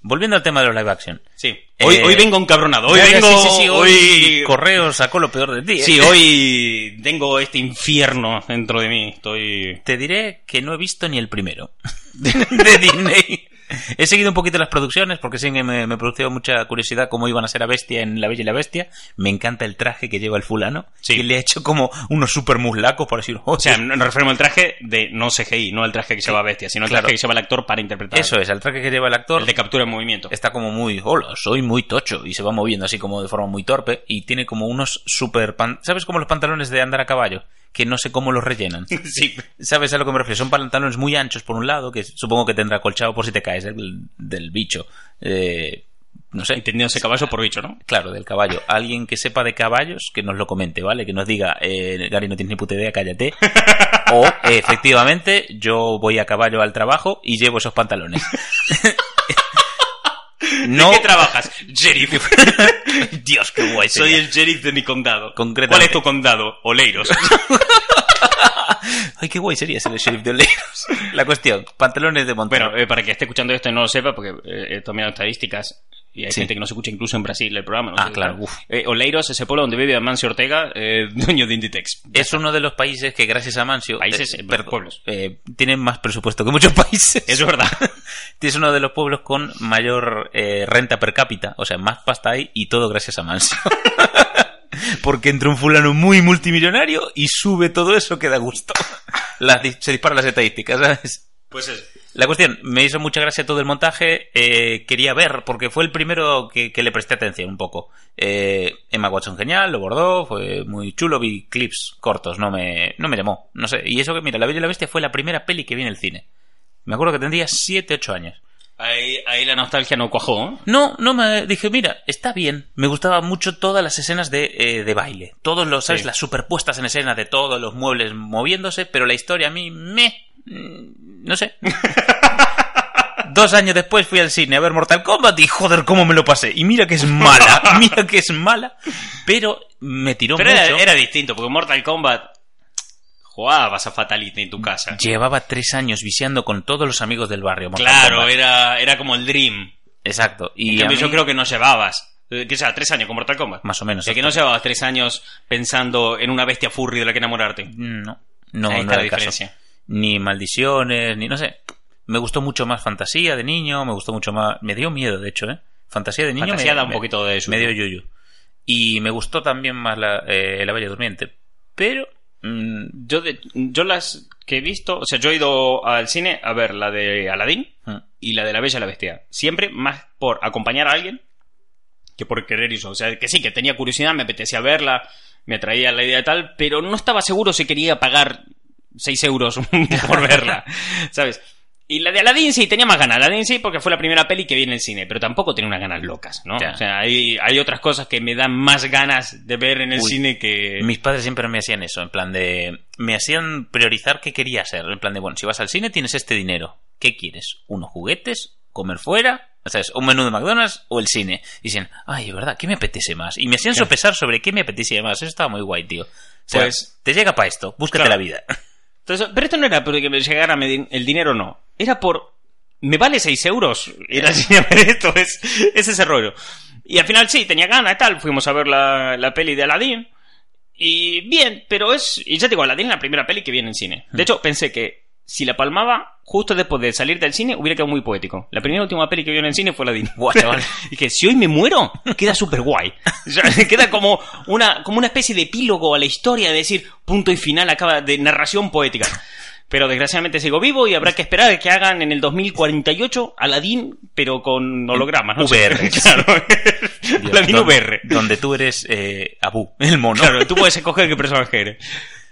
Volviendo al tema de los live action. Sí. Hoy, Eh, hoy vengo encabronado. Hoy vengo... sí, sí, sí, hoy, hoy... Correo sacó lo peor de ti. ¿eh? Sí, hoy tengo este infierno dentro de mí. Estoy... Te diré que no he visto ni el primero de Disney. He seguido un poquito las producciones porque sí me, me produjo mucha curiosidad cómo iban a ser a Bestia en La Bella y la Bestia. Me encanta el traje que lleva el fulano. Sí. Que le ha hecho como unos super muslacos, por decirlo. O sea, nos referimos al traje de no CGI, no al traje que lleva Bestia, sino al Claro. traje que lleva el actor para interpretar. Eso es, el traje que lleva el actor El de captura en movimiento. está como muy, hola, soy muy tocho, y se va moviendo así como de forma muy torpe, y tiene como unos super... pan- ¿Sabes como los pantalones de andar a caballo? Que no sé cómo los rellenan. Sí. ¿Sabes a lo que me refiero? Son pantalones muy anchos por un lado, que supongo que tendrá colchado por si te caes del, del bicho. Eh, no sé. Entendiéndose caballo por bicho, ¿no? Claro, del caballo. Alguien que sepa de caballos, que nos lo comente, ¿vale? Que nos diga, eh, Gary, no tienes ni puta idea, cállate. O, eh, efectivamente, yo voy a caballo al trabajo y llevo esos pantalones. no, ¿De qué trabajas? Sheriff. Dios, qué guay. Soy sería. el sheriff de mi condado. Concretamente. ¿Cuál es tu condado? Oleiros. Ay, qué guay sería ser el sheriff de Oleiros. La cuestión, pantalones de montar. bueno, eh, para que esté escuchando esto y no lo sepa, porque eh, he tomado estadísticas y hay Sí. gente que no se escucha incluso en Brasil el programa. no Ah, claro, uf. Eh, Oleiros, ese pueblo donde vive Amancio Ortega, eh, dueño de Inditex. es uno de los países que gracias a Mancio... Países, eh, eh, perdón, pueblos. eh, tienen más presupuesto que muchos países. Es verdad. Es uno de los pueblos con mayor eh, renta per cápita, o sea, más pasta hay y todo gracias a Manso. Porque entra un fulano muy multimillonario y sube todo eso que da gusto. Di- se disparan las estadísticas, ¿sabes? Pues eso. La cuestión, me hizo mucha gracia todo el montaje, eh, quería ver, porque fue el primero que, que le presté atención un poco. Eh, Emma Watson genial, lo bordó, fue muy chulo, vi clips cortos, no me, no me llamó, no sé. Y eso que, mira, La Bella y la Bestia fue la primera peli que vi en el cine. Me acuerdo que tendría 7, 8 años. Ahí, ahí la nostalgia no cuajó. ¿eh? No, no me dije, mira, está bien. Me gustaban mucho todas las escenas de, eh, de baile. Todos los, ¿sabes? Sí. Las superpuestas en escena de todos los muebles moviéndose, pero la historia a mí me. mm, No sé. Dos años después fui al cine a ver Mortal Kombat y joder, cómo me lo pasé. Y mira que es mala, mira que es mala, pero me tiró Pero mucho. era, era distinto, porque Mortal Kombat jugabas a Fatality en tu casa. Llevaba tres años viciando con todos los amigos del barrio. Mortal Claro, Kombat. era, era como el Dream. Exacto. Y En cambio, mí- yo creo que no llevabas. eh, Que sea, tres años con Mortal Kombat. Más o menos. O sea, que no llevabas tres años pensando en una bestia furry de la que enamorarte. No, no, Ahí no era la el caso. diferencia. Ni maldiciones, ni no sé. Me gustó mucho más fantasía de niño, me gustó mucho más. Me dio miedo, de hecho, ¿eh? Fantasía de niño Fantasía me, da un me- poquito de eso. me dio yuyu. Y me gustó también más la, eh, la Bella Durmiente. Pero. Mm, Yo, de- yo las que he visto, o sea, yo he ido al cine a ver la de Aladdin mm, y la de La Bella y la Bestia. Siempre más por acompañar a alguien que por querer eso. O sea, que sí, que tenía curiosidad, me apetecía verla, me atraía la idea de tal, pero no estaba seguro si quería pagar 6 euros por verla, ¿sabes? Y la de Aladdin sí, tenía más ganas. Aladdin sí, porque fue la primera peli que vi en el cine, pero tampoco tenía unas ganas locas, ¿no? O sea, hay, hay otras cosas que me dan más ganas de ver en el Uy. cine que... Mis padres siempre me hacían eso, en plan de. Me hacían priorizar qué quería hacer. En plan de, bueno, si vas al cine tienes este dinero. ¿Qué quieres? ¿Unos juguetes? ¿Comer fuera? O sea, es un menú de McDonald's o el cine. Y dicen, ay, es verdad, ¿qué me apetece más? Y me hacían Claro. sopesar sobre qué me apetecía más. Eso estaba muy guay, tío. O sea, Pues- te llega para esto, búscate Claro. la vida. Entonces, pero esto no era porque me llegara el dinero, no. Era por. ¿Me vale 6 euros? Era así, a ver, esto es, es ese rollo. Y al final sí, tenía ganas y tal. Fuimos a ver la, la peli de Aladdin. Y bien, pero es. Y ya te digo, Aladdin es la primera peli que vi en cine. De hecho, pensé que si la palmaba justo después de salir del cine, hubiera quedado muy poético. La primera y última peli que vi en el cine fue Aladdin. Buah, chaval. y que si hoy me muero, queda súper guay. O sea, queda como una, como una especie de epílogo a la historia, de decir, punto y final, acaba de narración poética. Pero desgraciadamente sigo vivo y habrá que esperar a que hagan en el 2048 Aladdin, pero con hologramas, ¿no? VR. Claro. Dios, Aladdin donde- VR. Donde tú eres eh, Abu, el mono. Claro, tú puedes escoger qué personaje eres.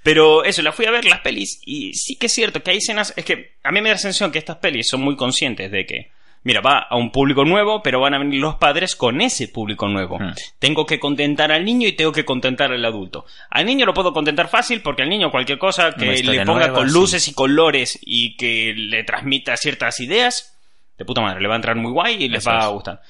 Pero eso, la fui a ver las pelis y sí que es cierto que hay escenas. Es que a mí me da la sensación que estas pelis son muy conscientes de que, mira, va a un público nuevo, pero van a venir los padres con ese público nuevo. Hmm. Tengo que contentar al niño y tengo que contentar al adulto. Al niño lo puedo contentar fácil porque al niño cualquier cosa que le ponga nueva, con sí. luces y colores y que le transmita ciertas ideas, de puta madre, le va a entrar muy guay y les Eso va a gustar.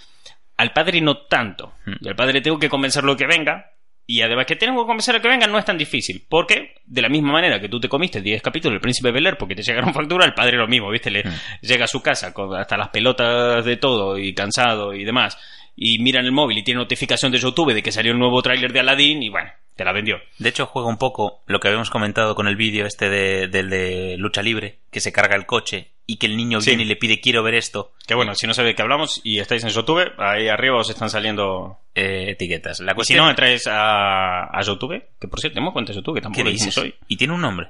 Al padre no tanto. Hmm. Y al padre tengo que convencerlo que venga. Y además que tengo que convencerlo que venga no es tan difícil. Porque, de la misma manera que tú te comiste 10 capítulos del Príncipe Bel Air porque te llegaron factura, el padre lo mismo, ¿viste? Le Hmm. llega a su casa con hasta las pelotas de todo y cansado y demás. Y mira en el móvil y tiene notificación de YouTube de que salió el nuevo tráiler de Aladdin y bueno, Te la vendió. De hecho, juega un poco lo que habíamos comentado con el vídeo este de, del de lucha libre, que se carga el coche y que el niño Sí. viene y le pide quiero ver esto, Que bueno, si no sabéis de qué hablamos y estáis en YouTube, ahí arriba os están saliendo... eh, etiquetas. La Y si cuestión no, entráis a, a YouTube, que por cierto, tenemos cuenta de YouTube, que tampoco ¿qué lo hoy. Y tiene un nombre.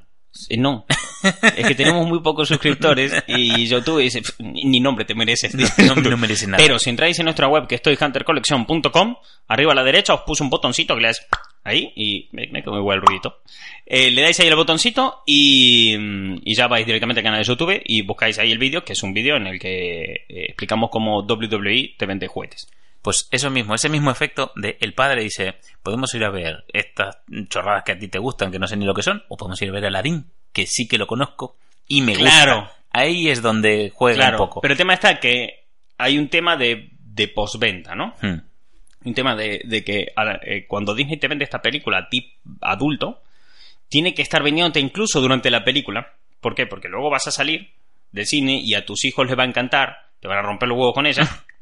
Eh, No, es que tenemos muy pocos suscriptores y YouTube dice, "Pff, ni nombre te mereces. No, no merece nada. Pero si entráis en nuestra web que estoy huntercollection.com, arriba a la derecha os puse un botoncito que le das ahí y me, me quedó igual el ruidito. Eh, le dais ahí el botoncito y, mm, y ya vais directamente al canal de YouTube y buscáis ahí el vídeo, que es un vídeo en el que eh, explicamos cómo WWE te vende juguetes. Pues eso mismo, ese mismo efecto de el padre dice, podemos ir a ver estas chorradas que a ti te gustan, que no sé ni lo que son, o podemos ir a ver a Aladdin, que sí que lo conozco y me Claro. gusta. Ahí es donde juega Claro, un poco. pero el tema está que hay un tema de, de postventa, ¿no? Hmm. un tema de, de que eh, cuando Disney te vende esta película a ti adulto, tiene que estar vendiéndote incluso durante la película. ¿Por qué? Porque luego vas a salir del cine y a tus hijos les va a encantar, te van a romper los huevos con ella,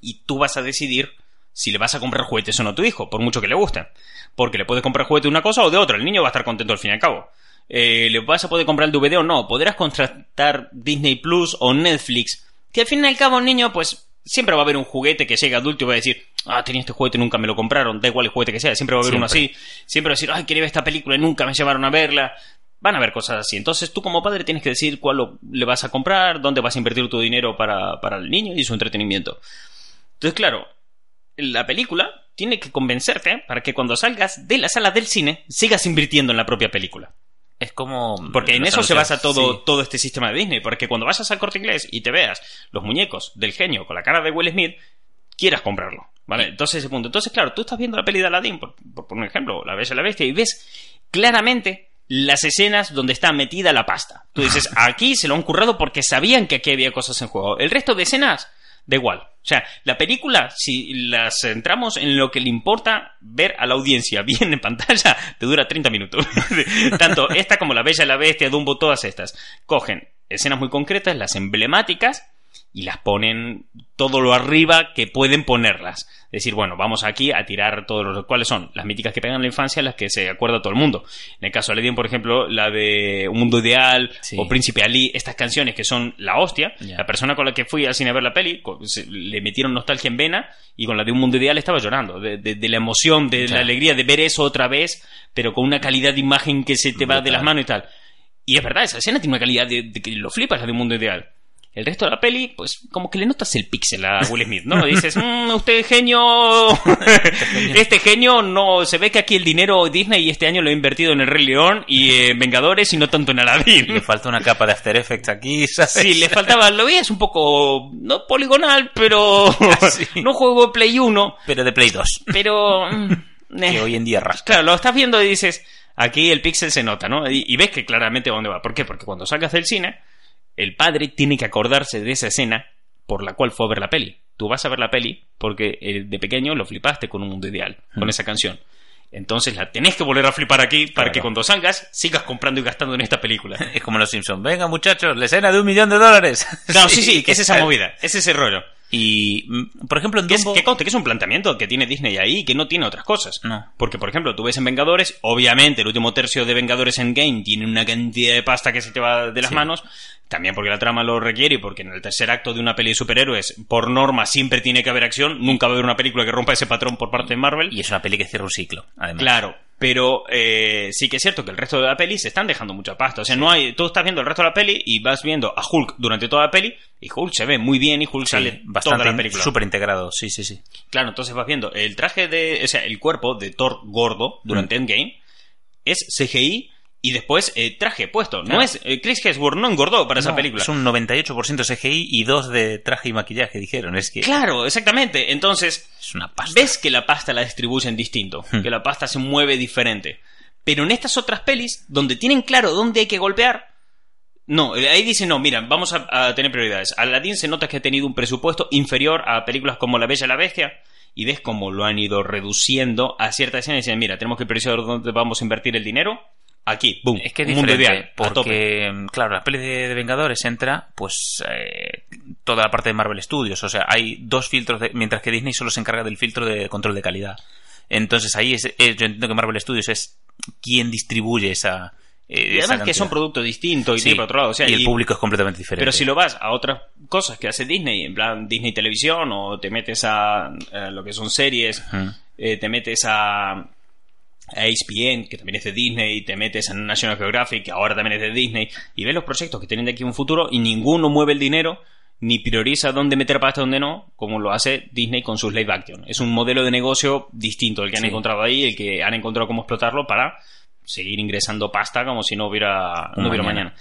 y tú vas a decidir si le vas a comprar juguetes o no a tu hijo, por mucho que le gusten. Porque le puedes comprar juguete de una cosa o de otra, el niño va a estar contento al fin y al cabo. Eh, ¿Le vas a poder comprar el DVD o no? Podrás contratar Disney Plus o Netflix. Que al fin y al cabo el niño, pues, siempre va a haber un juguete que llegue adulto y va a decir, ah, tenía este juguete y nunca me lo compraron, da igual el juguete que sea, siempre va a haber uno Siempre. así. Siempre va a decir, ay, quería ver esta película y nunca me llevaron a verla. Van a haber cosas así. Entonces tú como padre tienes que decir cuál lo- le vas a comprar, dónde vas a invertir tu dinero para, para el niño y su entretenimiento. Entonces, claro, la película tiene que convencerte para que cuando salgas de la sala del cine sigas invirtiendo en la propia película. Es como... Porque en eso se basa todo, sí. todo este sistema de Disney. Porque cuando vayas al corte inglés y te veas los muñecos del genio con la cara de Will Smith, quieras comprarlo. ¿Vale? Entonces, ese punto. Entonces, claro, tú estás viendo la peli de Aladdin, por, por poner un ejemplo, La Bella y la Bestia, y ves claramente las escenas donde está metida la pasta. Tú dices, aquí se lo han currado porque sabían que aquí había cosas en juego. El resto de escenas, da igual. O sea, la película, si la centramos en lo que le importa ver a la audiencia bien en pantalla, te dura 30 minutos. Tanto esta como La Bella y la Bestia, Dumbo, todas estas. Cogen escenas muy concretas, las emblemáticas, y las ponen todo lo arriba que pueden ponerlas. Es decir, bueno, vamos aquí a tirar todos los... ¿Cuáles son? Las míticas que pegan en la infancia, las que se acuerda todo el mundo. En el caso de Aladdin, por ejemplo, la de Un Mundo Ideal Sí. o Príncipe Ali, estas canciones que son la hostia. La persona con la que fui al cine a ver la peli, le metieron nostalgia en vena y con la de Un Mundo Ideal estaba llorando. De, de- de la emoción, de la alegría de ver eso otra vez, pero con una calidad de imagen que se te va de las manos y tal. Y es verdad, esa escena tiene una calidad de, de que lo flipas, la de Un Mundo Ideal. El resto de la peli, pues como que le notas el píxel a Will Smith, ¿no? Dices, "Mm, usted genio... este genio no... Se ve que aquí el dinero Disney este año lo ha invertido en el Rey León y en Vengadores y no tanto en Le Aladdin. falta una capa de After Effects aquí, ¿sabes? Sí, le faltaba... Lo veías un poco... No poligonal, pero... No juego de Play 1, Pero de Play 2, pero... mm, eh. que hoy en día rasca. Claro, lo estás viendo y dices, aquí el píxel se nota, ¿no? Y, y ves que claramente dónde va. ¿Por qué? Porque cuando salgas del cine, el padre tiene que acordarse de esa escena por la cual fue a ver la peli. Tú vas a ver la peli porque eh, de pequeño lo flipaste con un mundo ideal, con Mm. esa canción. Entonces la tenés que volver a flipar aquí para Claro. que cuando salgas sigas comprando y gastando en esta película. Es como los Simpsons. Venga, muchachos, la escena de un millón de dólares. Claro, sí, sí, que es esa movida, es ese rollo. Y, mm, por ejemplo, en Que, es, Dumbo... que que es un planteamiento que tiene Disney ahí y que no tiene otras cosas. No. Porque, por ejemplo, tú ves en Vengadores, obviamente el último tercio de Vengadores en Game tiene una cantidad de pasta que se te va de las Sí. manos, también porque la trama lo requiere y porque en el tercer acto de una peli de superhéroes, por norma, siempre tiene que haber acción, nunca va a haber una película que rompa ese patrón por parte de Marvel. Y es una peli que cierra un ciclo, además. Claro, pero eh, sí que es cierto que el resto de la peli se están dejando mucha pasta. O sea, no hay. Tú estás viendo el resto de la peli y vas viendo a Hulk durante toda la peli y Hulk se ve muy bien y Hulk Sí, sale toda bastante la película. súper integrado, sí, sí, sí. Claro, entonces vas viendo el traje de. O sea, el cuerpo de Thor gordo durante Endgame es CGI y después eh, traje puesto. No es. eh, Chris Hemsworth no engordó para esa película. Es un 98% CGI y 2 de traje y maquillaje, dijeron. Es que Claro, exactamente. Entonces, es una pasta. ves que la pasta la distribuyen distinto, Hmm. que la pasta se mueve diferente. Pero en estas otras pelis, donde tienen claro dónde hay que golpear, no, eh, ahí dicen, no, mira, vamos a, a tener prioridades. Aladdin se nota que ha tenido un presupuesto inferior a películas como La Bella y la Bestia, y ves cómo lo han ido reduciendo a ciertas escenas y dicen, mira, tenemos que priorizar dónde vamos a invertir el dinero. Aquí, boom, Es que es un mundo ideal, porque, claro, la peli de, de Vengadores entra, pues, eh, toda la parte de Marvel Studios. O sea, hay dos filtros, de- mientras que Disney solo se encarga del filtro de control de calidad. Entonces ahí es, es- yo entiendo que Marvel Studios es quien distribuye esa. eh, Y esa además que son cantidad. productos distintos y Sí, tiene por otro lado. O sea, y el y- público es completamente diferente. Pero si lo vas a otras cosas que hace Disney, en plan Disney Televisión, o te metes a, a lo que son series, eh, te metes a ESPN, que también es de Disney, te metes a National Geographic, que ahora también es de Disney, y ves los proyectos que tienen de aquí un futuro y ninguno mueve el dinero ni prioriza dónde meter pasta y dónde no, como lo hace Disney con sus live action. Es un modelo de negocio distinto el que han Sí. encontrado ahí, el que han encontrado cómo explotarlo para seguir ingresando pasta como si no hubiera, no hubiera mañana. mañana.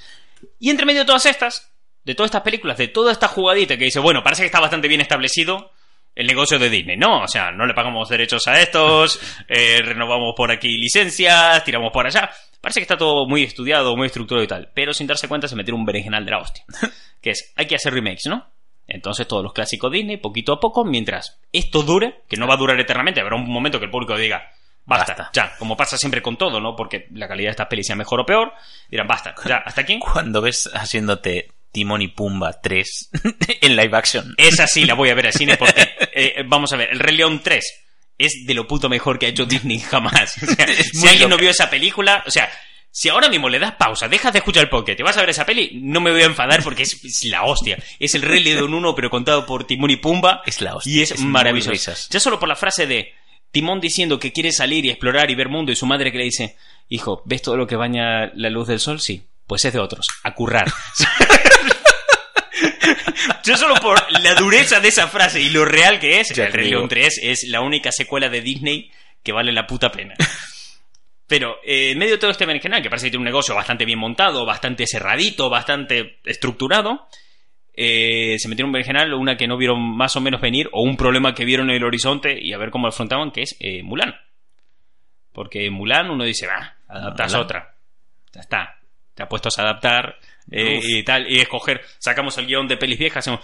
Y entre medio de todas estas, de todas estas películas, de toda esta jugadita que dice, bueno, parece que está bastante bien establecido el negocio de Disney. No, o sea, no le pagamos derechos a estos, eh, renovamos por aquí licencias, tiramos por allá. Parece que está todo muy estudiado, muy estructurado y tal. Pero sin darse cuenta se metieron un berenjenal de la hostia. que es, hay que hacer remakes, ¿no? Entonces todos los clásicos Disney, poquito a poco, mientras esto dure, que no va a durar eternamente, habrá un momento que el público diga, basta, Basta. ya, como pasa siempre con todo, ¿no? Porque la calidad de estas pelis sea mejor o peor, dirán, basta, ya, hasta aquí. Cuando ves haciéndote Timón y Pumba 3 en live action. Esa sí la voy a ver al cine porque, eh, vamos a ver, El Rey León 3 es de lo puto mejor que ha hecho Disney jamás. O sea, si alguien no vio esa película, o sea, si ahora mismo le das pausa, dejas de escuchar el podcast, te vas a ver esa peli, no me voy a enfadar porque es, es la hostia. Es el Rey León 1 pero contado por Timón y Pumba Es la hostia, y es, es maravilloso. Ya solo por la frase de Timón diciendo que quiere salir y explorar y ver mundo y su madre que le dice, hijo, ¿ves todo lo que baña la luz del sol? Sí. Pues es de otros, a currar. Yo solo por la dureza de esa frase y lo real que es, Ya El Rey. León 3 es la única secuela de Disney que vale la puta pena. Pero eh, en medio de todo este berenjenal, que parece que tiene un negocio bastante bien montado, bastante cerradito, bastante estructurado, eh, se metieron un berenjenal, una que no vieron más o menos venir, o un problema que vieron en el horizonte y a ver cómo lo afrontaban, que es eh, Mulan. Porque Mulan uno dice, va, adaptas Mulan. otra. Ya está. Te ha puesto a adaptar eh, y tal, y escoger, sacamos el guion de pelis viejas, hacemos,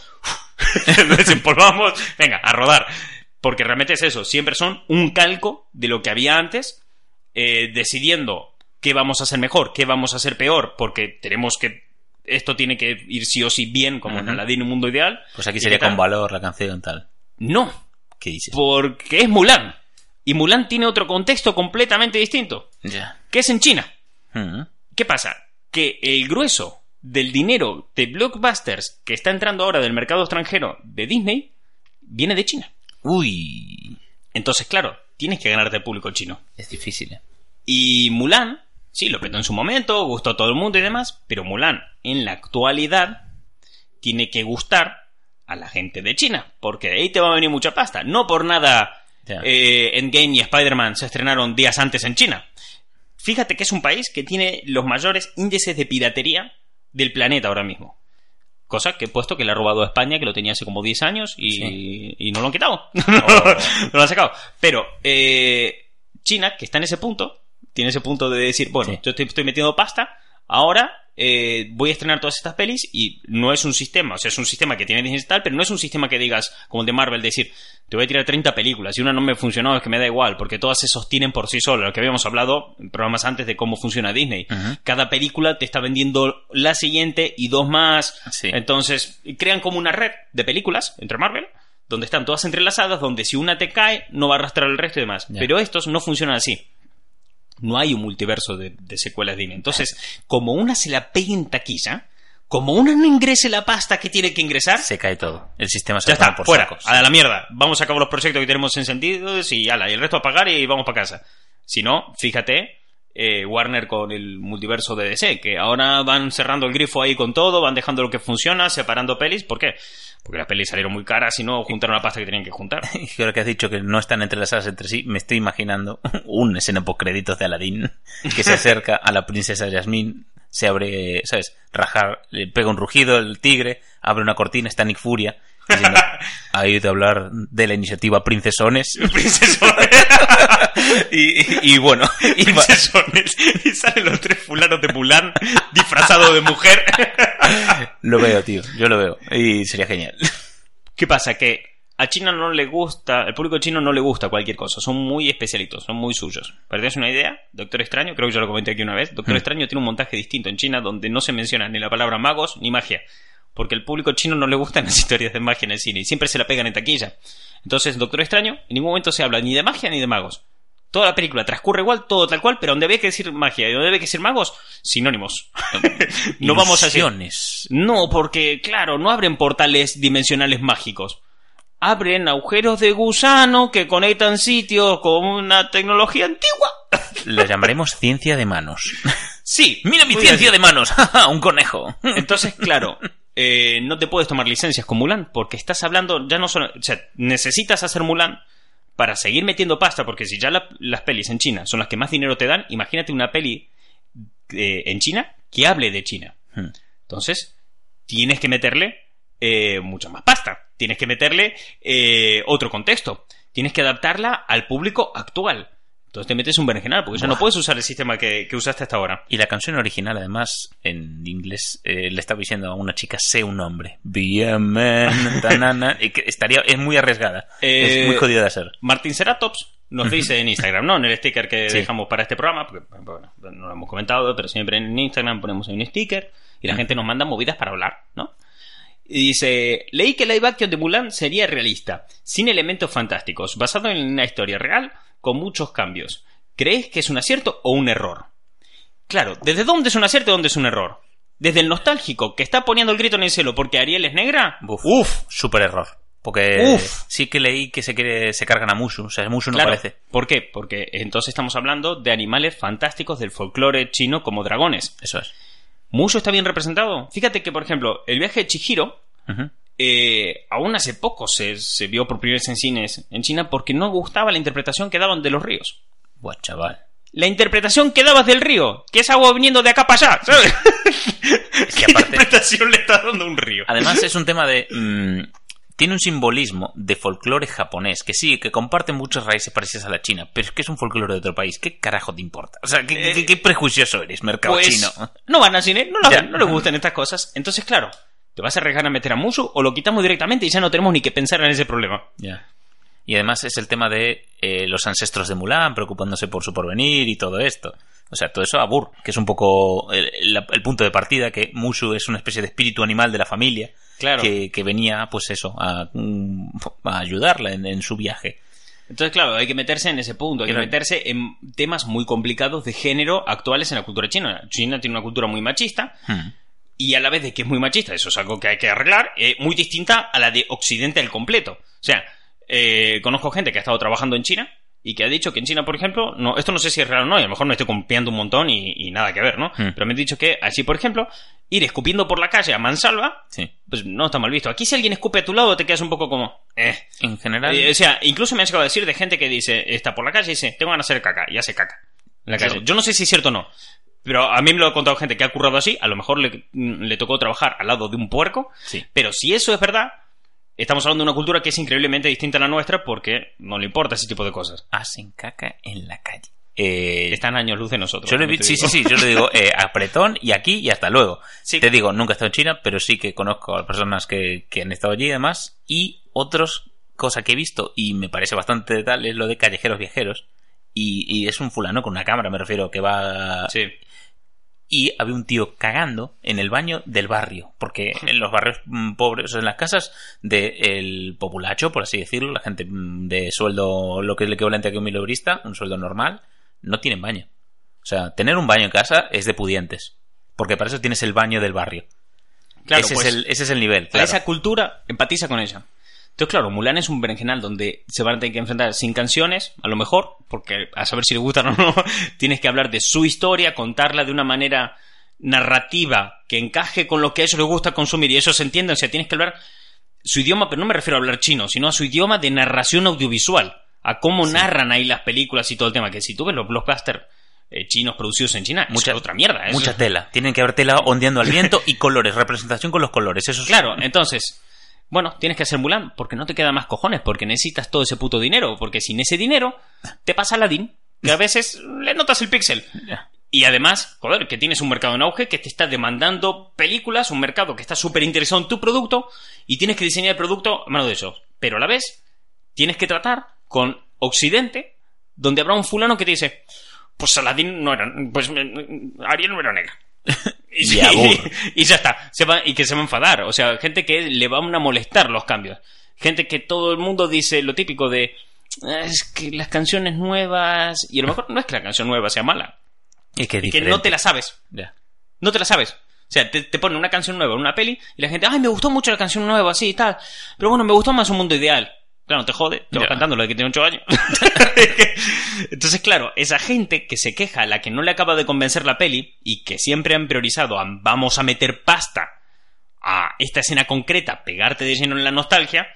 desempolvamos, venga, a rodar. Porque realmente es eso, siempre son un calco de lo que había antes, eh, decidiendo qué vamos a hacer mejor, qué vamos a hacer peor, porque tenemos que, esto tiene que ir sí o sí bien, como en. Aladdin, un mundo ideal. Pues aquí ¿Y sería con valor la canción tal. No, ¿Qué dices? porque es Mulan. Y Mulan tiene otro contexto completamente distinto, Ya. que es en China. ¿Qué pasa? Que el grueso del dinero de blockbusters que está entrando ahora del mercado extranjero de Disney viene de China. Uy. Entonces, claro, tienes que ganarte al público chino. Es difícil, ¿eh? Y Mulan, sí, lo petó en su momento, gustó a todo el mundo y demás, pero Mulan en la actualidad tiene que gustar a la gente de China, porque de ahí te va a venir mucha pasta. No por nada eh, Endgame y Spider-Man se estrenaron días antes en China. Fíjate que es un país que tiene los mayores índices de piratería del planeta ahora mismo. Cosa que he puesto que le ha robado a España, que lo tenía hace como 10 años y, Sí. y no lo han quitado. no lo han sacado. Pero eh, China, que está en ese punto, tiene ese punto de decir, bueno, Sí. yo estoy, estoy metiendo pasta, ahora eh, voy a estrenar todas estas pelis y no es un sistema, o sea, es un sistema que tiene Disney tal, pero no es un sistema que digas, como el de Marvel, decir, te voy a tirar 30 películas y una no me funcionó, es que me da igual, porque todas se sostienen por sí solas, lo que habíamos hablado en programas antes de cómo funciona Disney. Cada película te está vendiendo la siguiente y dos más, Sí. entonces crean como una red de películas entre Marvel, donde están todas entrelazadas, donde si una te cae, no va a arrastrar el resto y demás. Pero estos no funcionan así. No hay un multiverso de, de secuelas Disney. Entonces, como una se la pegue en taquilla, como una no ingrese la pasta que tiene que ingresar, Se cae todo. El sistema se ya está, por fuera, sacos. a la mierda. Vamos a acabar los proyectos que tenemos en sentidos y ala, y el resto a pagar y vamos para casa. Si no, fíjate, eh, Warner con el multiverso de DC, que ahora van cerrando el grifo ahí con todo, van dejando lo que funciona, separando pelis. ¿Por qué? Porque las pelis salieron muy caras y no juntaron la pasta que tenían que juntar. Y ahora que has dicho que no están entrelazadas entre sí, me estoy imaginando un escena post créditos de Aladdin que se acerca a la princesa Jasmine, se abre, ¿sabes? Rajar, le pega un rugido el tigre, abre una cortina, está Nick Furia ha oído hablar de la iniciativa Princesones Princesones. y, y- y bueno, y Princesones. Y salen los tres fulanos de Mulan disfrazados de mujer. lo veo, tío, yo lo veo y sería genial. ¿Qué pasa? Que a China no le gusta, el público chino no le gusta cualquier cosa, son muy especialitos, son muy suyos. ¿Para que una idea? Doctor Extraño, creo que ya lo comenté aquí una vez, Doctor Mm. Extraño tiene un montaje distinto en China donde no se menciona ni la palabra magos ni magia. Porque el público chino no le gustan las historias de magia en el cine y siempre se la pegan en taquilla. Entonces, Doctor Extraño, en ningún momento se habla ni de magia ni de magos. Toda la película transcurre igual, todo tal cual, pero donde había que decir magia y donde había que decir magos, sinónimos. no vamos a decir. No, porque, claro, no abren portales dimensionales mágicos. Abren agujeros de gusano que conectan sitios con una tecnología antigua. La llamaremos ciencia de manos. Sí, ¡Mira mi ciencia de manos! ¡Un conejo! Entonces, claro, eh, no te puedes tomar licencias con Mulan porque estás hablando ya no solo... O sea, necesitas hacer Mulan para seguir metiendo pasta porque si ya la- las pelis en China son las que más dinero te dan, imagínate una peli eh, en China que hable de China. Hmm. Entonces, tienes que meterle eh, mucha más pasta. Tienes que meterle eh, otro contexto. Tienes que adaptarla al público actual. Entonces te metes un berenjenal, porque ya no puedes usar el sistema que, que usaste hasta ahora. Y la canción original, además, en inglés, eh, le estaba diciendo a una chica, sé un nombre. Be a man, tanana, y que estaría, es muy arriesgada. Eh, es muy jodida de hacer. Martín Ceratops nos dice en Instagram, ¿no? En el sticker que Sí. dejamos para este programa, porque bueno, no lo hemos comentado, pero siempre en Instagram ponemos un sticker y la gente nos manda movidas para hablar, ¿no? Y dice, leí que live action de Mulan sería realista, sin elementos fantásticos, basado en una historia real, con muchos cambios. ¿Crees que es un acierto o un error? Claro, ¿desde dónde es un acierto y dónde es un error? Desde el nostálgico, que está poniendo el grito en el cielo porque Ariel es negra. Uf, súper error. Porque Uf. sí que leí que se, quiere, se cargan a Mushu. O sea, Mushu no Claro. parece. ¿Por qué? Porque entonces estamos hablando de animales fantásticos del folclore chino como dragones. Eso es. ¿Mushu está bien representado? Fíjate que, por ejemplo, el viaje de Chihiro. Eh, aún hace poco se, se vio por primera vez en cines en China porque no gustaba la interpretación que daban de los ríos. Buah, chaval. La interpretación que dabas del río, que es agua viniendo de acá para allá, ¿sabes? ¿Qué aparte- interpretación le está dando un río? Además, es un tema de. mm, tiene un simbolismo de folclore japonés que sí, que comparte muchas raíces parecidas a la China, pero es que es un folclore de otro país. ¿Qué carajo te importa? O sea, ¿qué, Eh, qué- qué prejuicioso eres, mercado Pues, chino? no van al cine, no, ven, no les gustan estas cosas. Entonces, claro, ¿te vas a arriesgar a meter a Mushu o lo quitamos directamente y ya no tenemos ni que pensar en ese problema? Ya. Y además es el tema de eh, los ancestros de Mulan preocupándose por su porvenir y todo esto. O sea, todo eso abur, que es un poco el, el- el punto de partida, que Mushu es una especie de espíritu animal de la familia Claro. que, que venía, pues eso, a, a ayudarla en, en su viaje. Entonces, claro, hay que meterse en ese punto, hay que meterse en temas muy complicados de género actuales en la cultura china. China tiene una cultura muy machista Hmm. Y a la vez de que es muy machista, eso es algo que hay que arreglar, eh, muy distinta a la de Occidente al completo. O sea, eh, conozco gente que ha estado trabajando en China y que ha dicho que en China, por ejemplo, no, esto no sé si es real o no, y a lo mejor me estoy copiando un montón y, y nada que ver, ¿no? Hmm. Pero me han dicho que allí, por ejemplo, ir escupiendo por la calle a mansalva, Sí. pues no está mal visto. Aquí si alguien escupe a tu lado te quedas un poco como, eh. En general, Eh, o sea, incluso me han llegado a decir de gente que dice, está por la calle y dice, tengo ganas de hacer caca, y hace caca. En la calle. Yo no sé si es cierto o no. Pero a mí me lo ha contado gente que ha currado así, a lo mejor le, le tocó trabajar al lado de un puerco, sí. pero si eso es verdad, estamos hablando de una cultura que es increíblemente distinta a la nuestra porque no le importa ese tipo de cosas. Hacen caca en la calle. Eh, Están años luz de nosotros. Yo le también vi- te sí, sí, sí, yo le digo eh, apretón y aquí y hasta luego. Sí. Te digo, nunca he estado en China, pero sí que conozco a personas que, que han estado allí y demás. Y otros, cosa que he visto y me parece bastante tal, es lo de callejeros viajeros. Y, y es un fulano con una cámara, me refiero, que va... Sí. Y había un tío cagando en el baño del barrio. Porque en los barrios mm, pobres, o sea, en las casas del populacho, por así decirlo, la gente mm, de sueldo, lo que es el equivalente a que un mileurista, un sueldo normal, no tienen baño. O sea, tener un baño en casa es de pudientes. Porque para eso tienes el baño del barrio. Claro, ese, pues, es el, ese es el nivel. claro. esa cultura empatiza con ella. Entonces, claro, Mulan es un berenjenal donde se van a tener que enfrentar sin canciones, a lo mejor, porque a saber si le gustan o no, tienes que hablar de su historia, contarla de una manera narrativa que encaje con lo que a ellos les gusta consumir y eso se entiende, o sea, tienes que hablar su idioma, pero no me refiero a hablar chino, sino a su idioma de narración audiovisual, a cómo narran ahí las películas y todo el tema, que si tú ves los blockbusters eh, chinos producidos en China, Mucha- es otra mierda. eso- Mucha tela. Tienen que haber tela ondeando al viento y colores, representación con los colores. Eso es... Claro, entonces, bueno, tienes que hacer Mulan porque no te queda más cojones, porque necesitas todo ese puto dinero, porque sin ese dinero te pasa Aladdin, que a veces le notas el píxel. Y además, joder, que tienes un mercado en auge que te está demandando películas, un mercado que está súper interesado en tu producto y tienes que diseñar el producto a mano de ellos. Pero a la vez, tienes que tratar con Occidente, donde habrá un fulano que te dice, pues Aladdin no era, pues eh, Ariel no era negra. Y, Y abur. y ya está, se va, y que se va a enfadar. O sea, gente que le van a molestar los cambios. Gente que todo el mundo dice lo típico de es que las canciones nuevas. Y a lo mejor no es que la canción nueva sea mala, Es que, es que no te la sabes. Ya. No te la sabes. O sea, te, te ponen una canción nueva en una peli y la gente, ay, me gustó mucho la canción nueva, así y tal. Pero bueno, me gustó más un mundo ideal. Claro, te jode, te vas cantando lo de que tiene 8 años. Entonces, claro, esa gente que se queja, a la que no le acaba de convencer la peli y que siempre han priorizado a vamos a meter pasta a esta escena concreta, pegarte de lleno en la nostalgia,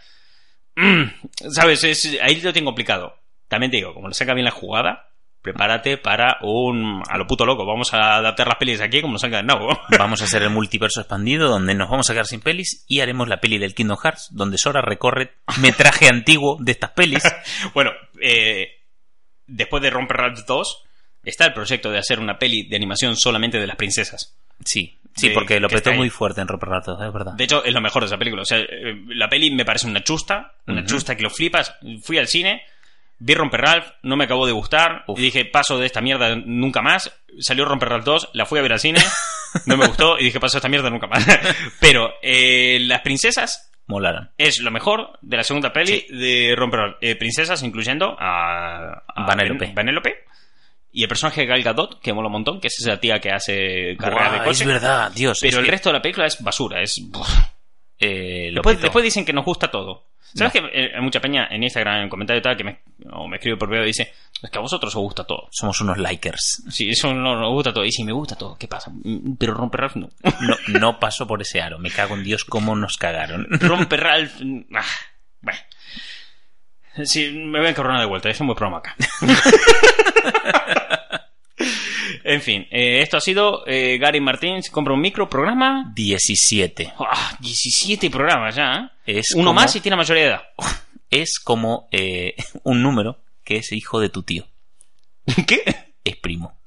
mm, ¿sabes? Es, ahí lo tengo complicado. También te digo, como le saca bien la jugada, prepárate para un... a lo puto loco. Vamos a adaptar las pelis aquí como nos salga de nuevo. Vamos a hacer el multiverso expandido donde nos vamos a quedar sin pelis y haremos la peli del Kingdom Hearts donde Sora recorre metraje antiguo de estas pelis. bueno, eh, después de Romper Ralph 2, está el proyecto de hacer una peli de animación solamente de las princesas. Sí, sí, De- porque lo petó muy fuerte en Roper Ratos, es verdad. De hecho, es lo mejor de esa película. O sea, eh, la peli me parece una chusta, una chusta que lo flipas. Fui al cine, vi Romper Ralph, no me acabó de gustar, Uf. y dije, paso de esta mierda nunca más. Salió Romper Ralph 2, la fui a ver al cine, no me gustó, y dije, paso de esta mierda nunca más. Pero eh, las princesas Molaron. es lo mejor de la segunda peli de Romper Ralph. Eh, princesas, incluyendo a, a Vanellope. Y el personaje de Gal Gadot, que mola un montón, que es esa tía que hace carrera de coche. es verdad, Dios. Pero es el que, resto de la película es basura, es... eh, lo Después, dicen que nos gusta todo. ¿Sabes que eh, hay mucha peña en Instagram, en comentarios tal, que me, o me escribe por video y dice, es que a vosotros os gusta todo. Somos unos likers. Sí, eso no nos gusta todo. Y si me gusta todo, ¿qué pasa? Pero Romper Ralph no. No, no paso por ese aro. Me cago en Dios cómo nos cagaron. Romper Ralph... ah, bueno. Sí, me voy a encabronar de vuelta, dejemos el programa acá. en fin, eh, esto ha sido eh, Gary Martín, se compra un micro, programa... 17. Ah, 17 programas ya, ¿eh? Es Uno como- más y tiene mayoría de edad. Es como eh, un número que es hijo de tu tío. ¿Qué? Es primo.